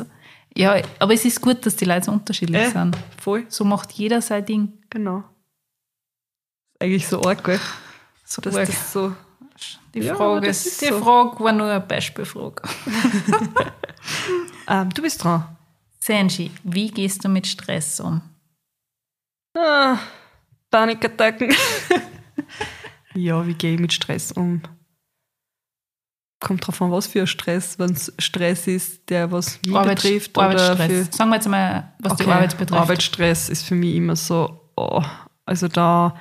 Ja, aber es ist gut, dass die Leute so unterschiedlich Äh, sind. Voll, So macht jeder sein Ding. genau. Eigentlich so arg, gell? So Dass arg. das so, Die, Ja, Frage, ist, ist die so. Frage war nur eine Beispielfrage. ähm, du bist dran. Senji, wie gehst du mit Stress um? Ah, Panikattacken. Ja, wie gehe ich mit Stress um? Kommt drauf an, was für ein Stress. Wenn es Stress ist, der was mich Arbeits betrifft. Oder für, Arbeitsstress. Sagen wir jetzt mal, was die Okay, Arbeit betrifft. Arbeitsstress ist für mich immer so, oh, also da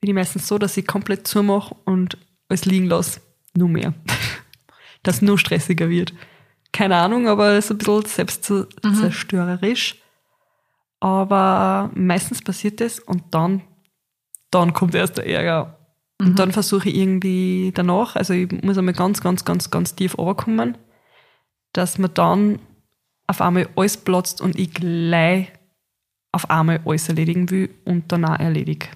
bin ich meistens so, dass ich komplett zumache und alles liegen lasse. Nur mehr. dass es nur stressiger wird. Keine Ahnung, aber es ist ein bisschen selbstzerstörerisch. Aber meistens passiert das und dann, dann kommt erst der Ärger. Und dann versuche ich irgendwie danach, also ich muss einmal ganz, ganz, ganz, ganz tief runterkommen, dass mir dann auf einmal alles platzt und ich gleich auf einmal alles erledigen will und danach erledige.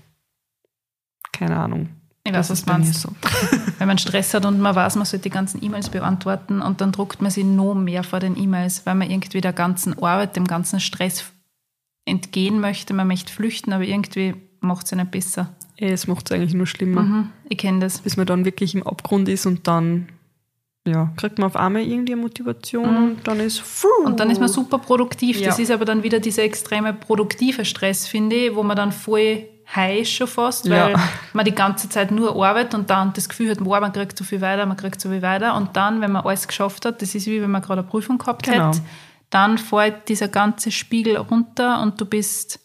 Keine Ahnung. Ich Das weiß, was bei mir meinst. so. Wenn man Stress hat und man weiß, man sollte die ganzen E-Mails beantworten und dann druckt man sich noch mehr vor den E-Mails, weil man irgendwie der ganzen Arbeit, dem ganzen Stress entgehen möchte. Man möchte flüchten, aber irgendwie macht es ja nicht besser. Ey, Es macht es eigentlich nur schlimmer, Mhm. Ich kenne das. bis man dann wirklich im Abgrund ist und dann ja, kriegt man auf einmal irgendwie eine Motivation Mhm. und dann ist Und dann ist man super produktiv. Das Ja. ist aber dann wieder dieser extreme produktive Stress, finde ich, wo man dann voll high ist schon fast, Ja. weil man die ganze Zeit nur arbeitet und dann das Gefühl hat, wow, man kriegt so viel weiter, man kriegt so viel weiter. Und dann, wenn man alles geschafft hat, das ist wie wenn man gerade eine Prüfung gehabt Genau. hätte, dann fällt dieser ganze Spiegel runter und du bist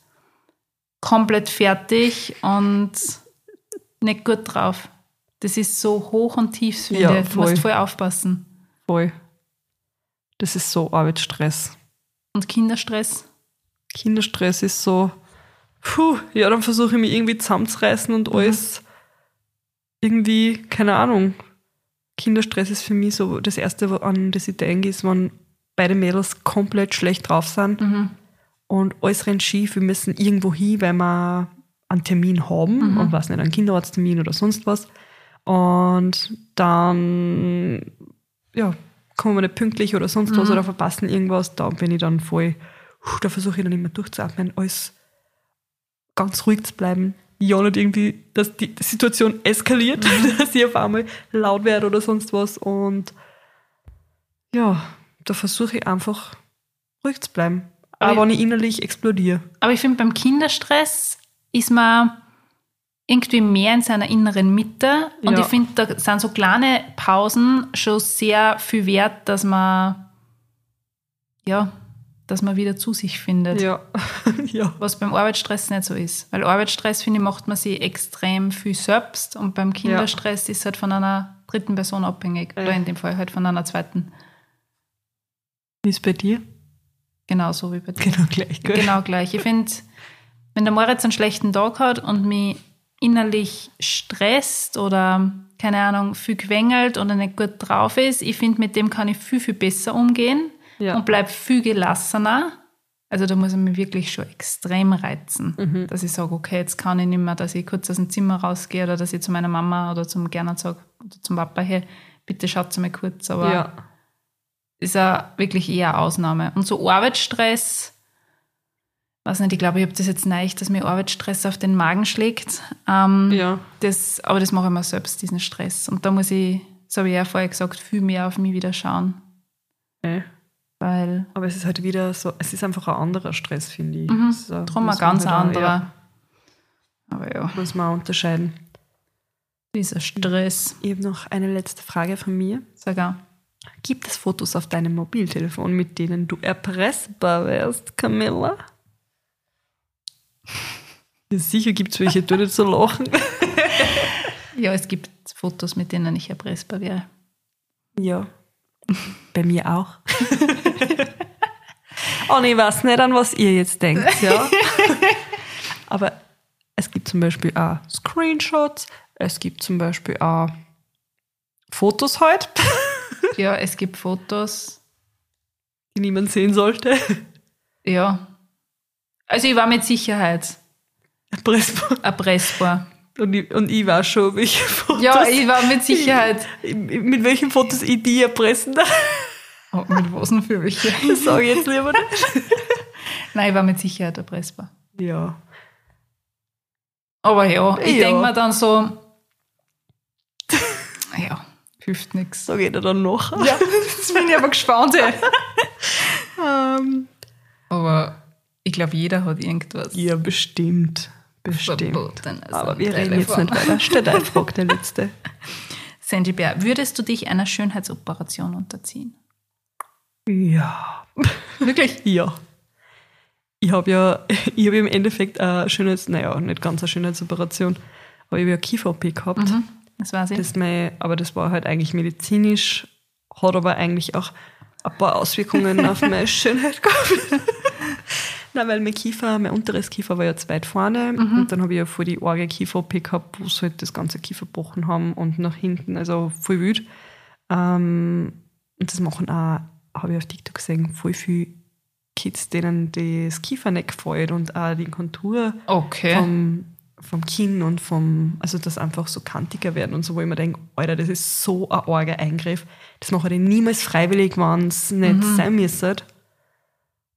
komplett fertig und nicht gut drauf. Das ist so hoch und tief, finde Ja, ich. Du musst voll. aufpassen. voll. Das ist so Arbeitsstress. Und Kinderstress. Kinderstress ist so, puh, ja, dann versuche ich mich irgendwie zusammenzureißen und alles irgendwie, keine Ahnung. Kinderstress ist für mich so das Erste, wo- an das ich denke, ist, wenn beide Mädels komplett schlecht drauf sind Mhm. Und alles rennt schief, wir müssen irgendwo hin, weil wir einen Termin haben, und weiß nicht, einen Kinderarzttermin oder sonst was. Und dann, ja, kommen wir nicht pünktlich oder sonst was oder verpassen irgendwas, da bin ich dann voll, da versuche ich dann immer durchzuatmen, alles ganz ruhig zu bleiben. Ja, nicht irgendwie, dass die Situation eskaliert, dass ich auf einmal laut werde oder sonst was. Und ja, da versuche ich einfach ruhig zu bleiben. Aber Aber wenn ich innerlich explodiere. Aber ich finde, beim Kinderstress ist man irgendwie mehr in seiner inneren Mitte. Und Ja. ich finde, da sind so kleine Pausen schon sehr viel wert, dass man, ja, dass man wieder zu sich findet. Ja. ja. Was beim Arbeitsstress nicht so ist. Weil Arbeitsstress, finde ich, macht man sich extrem viel selbst. Und beim Kinderstress ist es halt von einer dritten Person abhängig. Ja. Oder in dem Fall halt von einer zweiten. Wie ist bei dir? Genauso wie bei dir. Genau gleich, gell? Genau gleich. Ich finde, wenn der Moritz einen schlechten Tag hat und mich innerlich stresst oder, keine Ahnung, viel quengelt oder nicht gut drauf ist, ich finde, mit dem kann ich viel, viel besser umgehen Ja. und bleib viel gelassener. Also da muss ich mich wirklich schon extrem reizen, dass ich sage, okay, jetzt kann ich nicht mehr, dass ich kurz aus dem Zimmer rausgehe oder dass ich zu meiner Mama oder zum Gernot sage, oder zum Papa, hey, bitte schaut mal kurz. Aber Ja. Ist ja wirklich eher Ausnahme. Und so Arbeitsstress, weiß nicht, ich glaube, ich habe das jetzt nicht, dass mir Arbeitsstress auf den Magen schlägt. Ähm, Ja. das, aber das mache ich mir selbst, diesen Stress. Und da muss ich, das habe ich ja vorher gesagt, viel mehr auf mich wieder schauen. Äh. Weil Aber es ist halt wieder so, es ist einfach ein anderer Stress, finde ich. Mhm. So, drum ein ganz halt anderer. Ja, Aber ja, muss man auch unterscheiden. dieser Stress. Ich habe noch eine letzte Frage von mir. Sag auch. Gibt es Fotos auf deinem Mobiltelefon, mit denen du erpressbar wärst, Camilla? Sicher gibt es welche, du nicht so lachen. Ja, es gibt Fotos, mit denen ich erpressbar wäre. Ja, bei mir auch. Und ich weiß nicht, an was ihr jetzt denkt, ja. Aber es gibt zum Beispiel auch Screenshots, es gibt zum Beispiel auch Fotos halt, Ja, es gibt Fotos. die niemand sehen sollte. Ja. Also ich war mit Sicherheit Erpressbar. erpressbar. Und ich, und ich weiß schon, welche Fotos. Ja, ich war mit Sicherheit. mit welchen Fotos ich die erpressen darf. Oh, mit was denn für welche? Das sage ich jetzt lieber nicht. Nein, ich war mit Sicherheit erpressbar. Ja. Aber ja, ich Ja. denke mir dann so, ja, hilft nichts. Sage ich dir dann noch. Ja, jetzt bin ich aber gespannt. ey. Ähm, Aber ich glaube, jeder hat irgendwas. ja, bestimmt. Bestimmt. Aber wir reden jetzt nicht weiter. Stell dir eine Frage, der letzte. Sandy Bär, würdest du dich einer Schönheitsoperation unterziehen? Ja. Wirklich? Ja. Ich habe ja, ich habe im Endeffekt eine Schönheits-, naja, nicht ganz eine Schönheitsoperation, aber ich habe ja Kiefer-OP gehabt. Mhm, das weiß ich. Das mein, aber das war halt eigentlich medizinisch, hat aber eigentlich auch ein paar Auswirkungen auf meine Schönheit gehabt. Nein, weil mein Kiefer, mein unteres Kiefer war ja zu weit vorne Mhm. und dann habe ich ja vor die arge Kiefer-OP gehabt, wo sie halt das ganze Kiefer gebrochen haben und nach hinten, also voll wild. Ähm, und das machen auch, habe ich auf TikTok gesehen, voll viele Kids, denen das Kiefer nicht gefällt und auch die Kontur Okay. vom, vom Kinn und vom, also das einfach so kantiger werden und so, wo ich mir denke, Alter, das ist so ein arger Eingriff. Das mache ich niemals freiwillig, wenn es nicht sein müsste.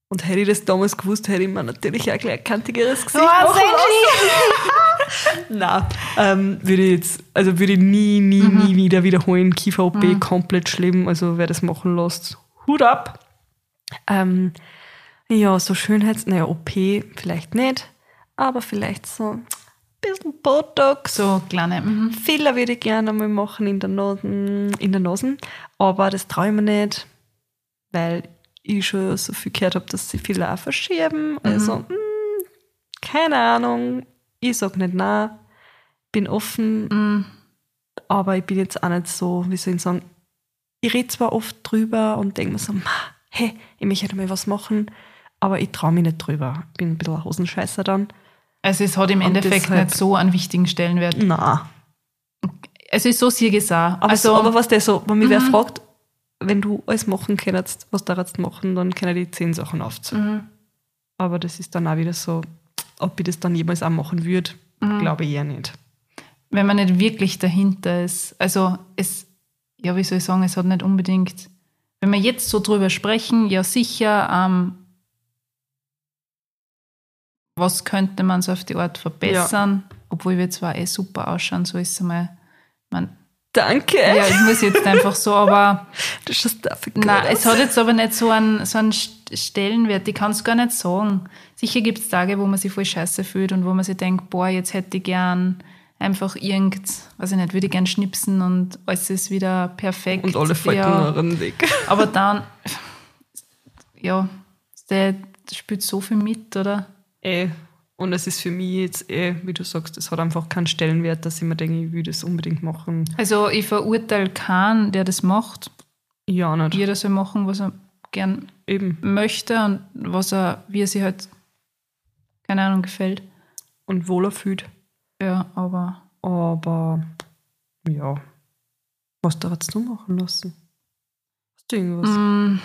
Und hätte ich das damals gewusst, hätte ich mir natürlich auch gleich ein kantigeres Gesicht machen lassen. Nein, ähm, würde ich jetzt, also würde ich nie, nie, nie wieder wiederholen. Kiefer-OP komplett schlimm, also wer das machen lässt, Hut ab. Ähm, ja, so Schönheits-, naja, OP vielleicht nicht, aber vielleicht so bisschen Botox. So kleine. Mhm. Filler würde ich gerne einmal machen in der Nase, in der Nase, aber das traue ich mir nicht, weil ich schon so viel gehört habe, dass sie Filler auch verschieben. Also, mh, keine Ahnung, ich sag nicht nein, bin offen, Mhm. aber ich bin jetzt auch nicht so, wie soll ich sagen, ich rede zwar oft drüber und denke mir so, "Ma, hey, ich möchte mal was machen, aber ich traue mich nicht drüber. Bin ein bisschen ein Hosenscheißer dann. Also es hat im Und Endeffekt deshalb- nicht so einen wichtigen Stellenwert. Na, Es ist so sieges auch. Aber, also, so, aber was der so, wenn mich wer fragt, wenn du alles machen könntest, was da jetzt machen, dann können die zehn Sachen aufzählen. Aber das ist dann auch wieder so, ob ich das dann jemals auch machen würde, glaube ich eher nicht. wenn man nicht wirklich dahinter ist. Also es, ja, wie soll ich sagen, es hat nicht unbedingt, wenn wir jetzt so drüber sprechen, ja sicher, ähm, was könnte man so auf die Art verbessern, obwohl wir zwar eh super ausschauen, so ist es einmal, man, Danke. ja, ich muss jetzt einfach so, aber Das ist dafür Nein, es hat jetzt aber nicht so einen, so einen St- Stellenwert. Ich kann es gar nicht sagen. Sicher gibt es Tage, wo man sich voll scheiße fühlt und wo man sich denkt, boah, jetzt hätte ich gern einfach irgend, weiß ich nicht, würde ich gern schnipsen und alles ist wieder perfekt. Und alle Falten ja, ja. weg. Aber dann, ja, der spielt so viel mit, oder? Eh. Und es ist für mich jetzt eh, wie du sagst, es hat einfach keinen Stellenwert, dass ich mir denke, ich will das unbedingt machen. Also ich verurteile keinen, der das macht. Ja, nicht. Jeder soll machen, was er gern Eben. möchte und was er, wie er sich halt, keine Ahnung, gefällt. Und wohler fühlt. Ja, aber Aber ja. Was da jetzt du machen lassen? Hast du irgendwas, mm,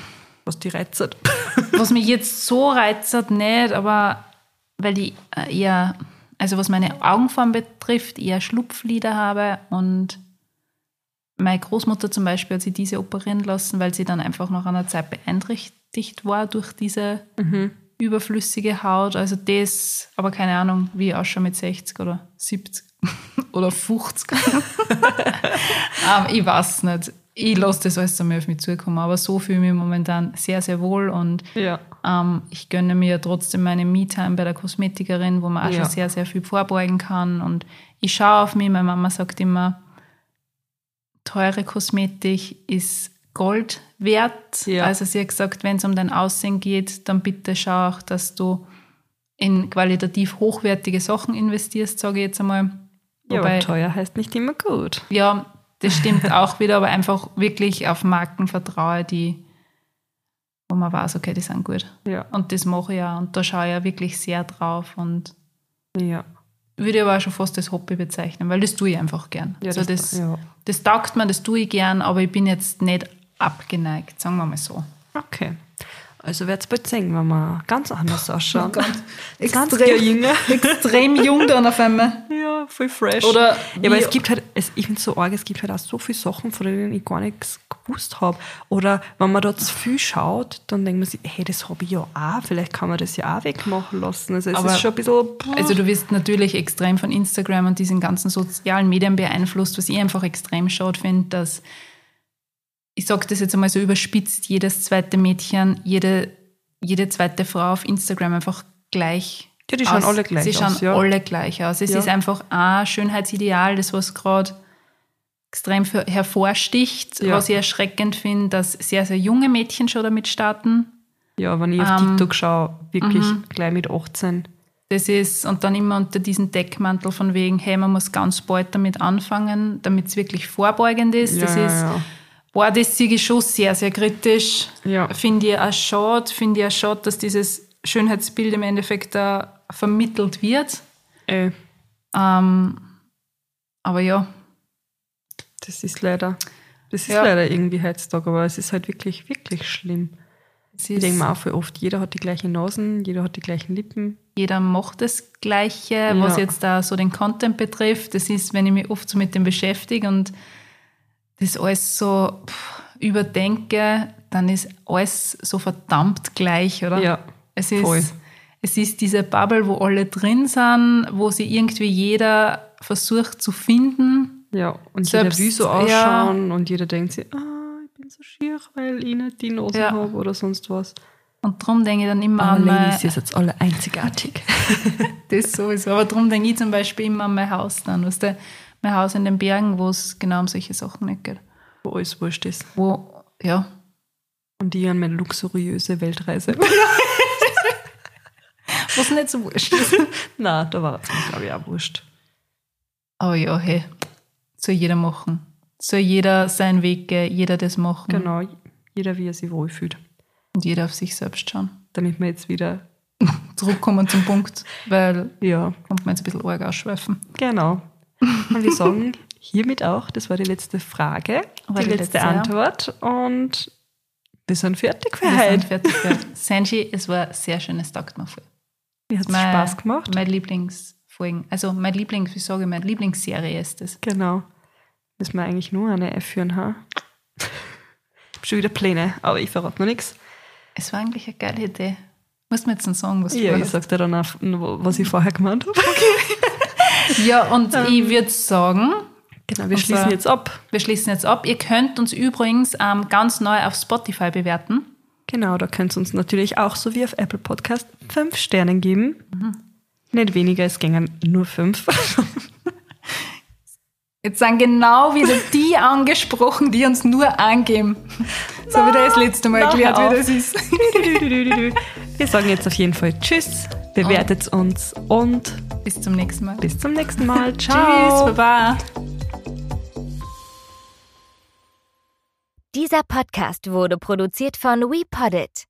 was die reizt? was mich jetzt so reizt, nicht, aber weil ich äh, eher, also was meine Augenform betrifft, eher Schlupflider habe und meine Großmutter zum Beispiel hat sie diese operieren lassen, weil sie dann einfach nach einer Zeit beeinträchtigt war durch diese überflüssige Haut. Also das, aber keine Ahnung, wie ich ausschaue mit 60 oder 70 oder 50. ähm, ich weiß nicht. Ich lasse das alles einmal auf mich zukommen, aber so fühle ich mich momentan sehr, sehr wohl und Ja. ähm, ich gönne mir trotzdem meine Me-Time bei der Kosmetikerin, wo man auch Ja. schon sehr, sehr viel vorbeugen kann. Und ich schaue auf mich, meine Mama sagt immer, teure Kosmetik ist Gold wert. Ja. Also sie hat gesagt, wenn es um dein Aussehen geht, dann bitte schau auch, dass du in qualitativ hochwertige Sachen investierst, sage ich jetzt einmal. Ja, Wobei- aber teuer heißt nicht immer gut. ja, das stimmt auch wieder, aber einfach wirklich auf Marken vertraue, die, wo man weiß, okay, die sind gut. Ja. Und das mache ich ja und da schaue ich ja wirklich sehr drauf und Ja. würde aber auch schon fast als Hobby bezeichnen, weil das tue ich einfach gern. Ja, also das- das, ja. das taugt mir, das tue ich gern, aber ich bin jetzt nicht abgeneigt, sagen wir mal so. Okay. Also wird's bald sehen, wenn wir ganz anders ausschauen. Ganz- 20 Jahre jünger. Extrem jung dann auf einmal. Ja, voll fresh. Oder ja, aber es gibt halt, es, ich finde so arg, es gibt halt auch so viele Sachen, von denen ich gar nichts gewusst habe. Oder wenn man da zu viel schaut, dann denkt man sich, hey, das habe ich ja auch, vielleicht kann man das ja auch wegmachen lassen. Also es Aber- ist schon ein bisschen. Also du wirst natürlich extrem von Instagram und diesen ganzen sozialen Medien beeinflusst, was ich einfach extrem schade finde, dass, ich sage das jetzt einmal so überspitzt, jedes zweite Mädchen, jede, jede zweite Frau auf Instagram einfach gleich Ja, die schauen aus. alle gleich Sie aus, schauen ja. alle gleich aus. Es Ja. ist einfach ein Schönheitsideal, das was gerade extrem hervorsticht. Ja. Was ich erschreckend finde, dass sehr, sehr junge Mädchen schon damit starten. Ja, wenn ich auf Ähm, TikTok schaue, wirklich gleich mit 18. Das ist, und dann immer unter diesen Deckmantel von wegen, hey, man muss ganz bald damit anfangen, damit es wirklich vorbeugend ist. das ja, ist, boah, das ich schon sehr, sehr kritisch. Ja. Finde ich auch schade, finde ich auch schade, dass dieses Schönheitsbild im Endeffekt da vermittelt wird. Ey, Ähm, aber ja, das ist leider, das ist Ja. leider irgendwie heutzutage, aber es ist halt wirklich, wirklich schlimm. es Ich denke mir auch voll oft, jeder hat die gleichen Nasen, jeder hat die gleichen Lippen. jeder macht das Gleiche, was Ja. jetzt da so den Content betrifft. Das ist, wenn ich mich oft so mit dem beschäftige und das alles so pff, überdenke, dann ist alles so verdammt gleich, oder? Ja, Es ist, voll. es ist diese Bubble, wo alle drin sind, wo sich irgendwie jeder versucht zu finden. Ja, und Selbst- jeder will so ja. ausschauen und jeder denkt sich, ah, ich bin so schier, weil ich nicht die Nase Ja. habe oder sonst was. Und darum denke ich dann immer Aber an mein, Ladies, ihr seid alle einzigartig. das sowieso. Aber darum denke ich zum Beispiel immer an mein Haus dann. Weißt du, mein Haus in den Bergen, wo es genau um solche Sachen nicht geht. Wo alles wurscht ist. Wo, ja, Und ich an meine luxuriöse Weltreise. wo es nicht so wurscht ist. Na, da war es mir, glaube ich, auch wurscht. Aber ja, hey, soll jeder machen. Soll jeder seinen Weg gehen, jeder das machen. Genau, jeder wie er sich wohlfühlt. Und jeder auf sich selbst schauen. Damit wir jetzt wieder, Zurückkommen zum Punkt, weil ja, kommt man jetzt ein bisschen arg ausschweifen. genau. Und wir sagen hiermit auch, das war die letzte Frage, War die, die letzte. Antwort. Und wir sind fertig für Wir sind heute. fertig. für- Sanji, es war ein sehr schönes Tag mal voll. Mir hat es Mein- Spaß gemacht. Meine Lieblingsfolgen, also mein Lieblings, wie sage ich, meine Lieblingsserie ist das. Genau. Müssen wir eigentlich nur eine F führen, ha? Ich hab schon wieder Pläne, aber ich verrate noch nichts. Es war eigentlich eine geile Idee. Musst mir jetzt noch sagen, was du Ja, ich sag dir dann auch, was ich vorher gemeint habe. Ja, und ich würde sagen, Genau, wir schließen jetzt ab. wir schließen jetzt ab. Ihr könnt uns übrigens ähm, ganz neu auf Spotify bewerten. Genau, da könnt ihr uns natürlich auch so wie auf Apple Podcast fünf Sternen geben. Nicht weniger, es gingen nur fünf. Jetzt sind genau wieder die angesprochen, die uns nur angeben. So wie das letzte Mal erklärt, wie das ist. Wir sagen jetzt auf jeden Fall Tschüss, bewertet uns und Bis zum nächsten Mal. bis zum nächsten Mal. Tschüss, Ciao. Baba. Dieser Podcast wurde produziert von WePoddit.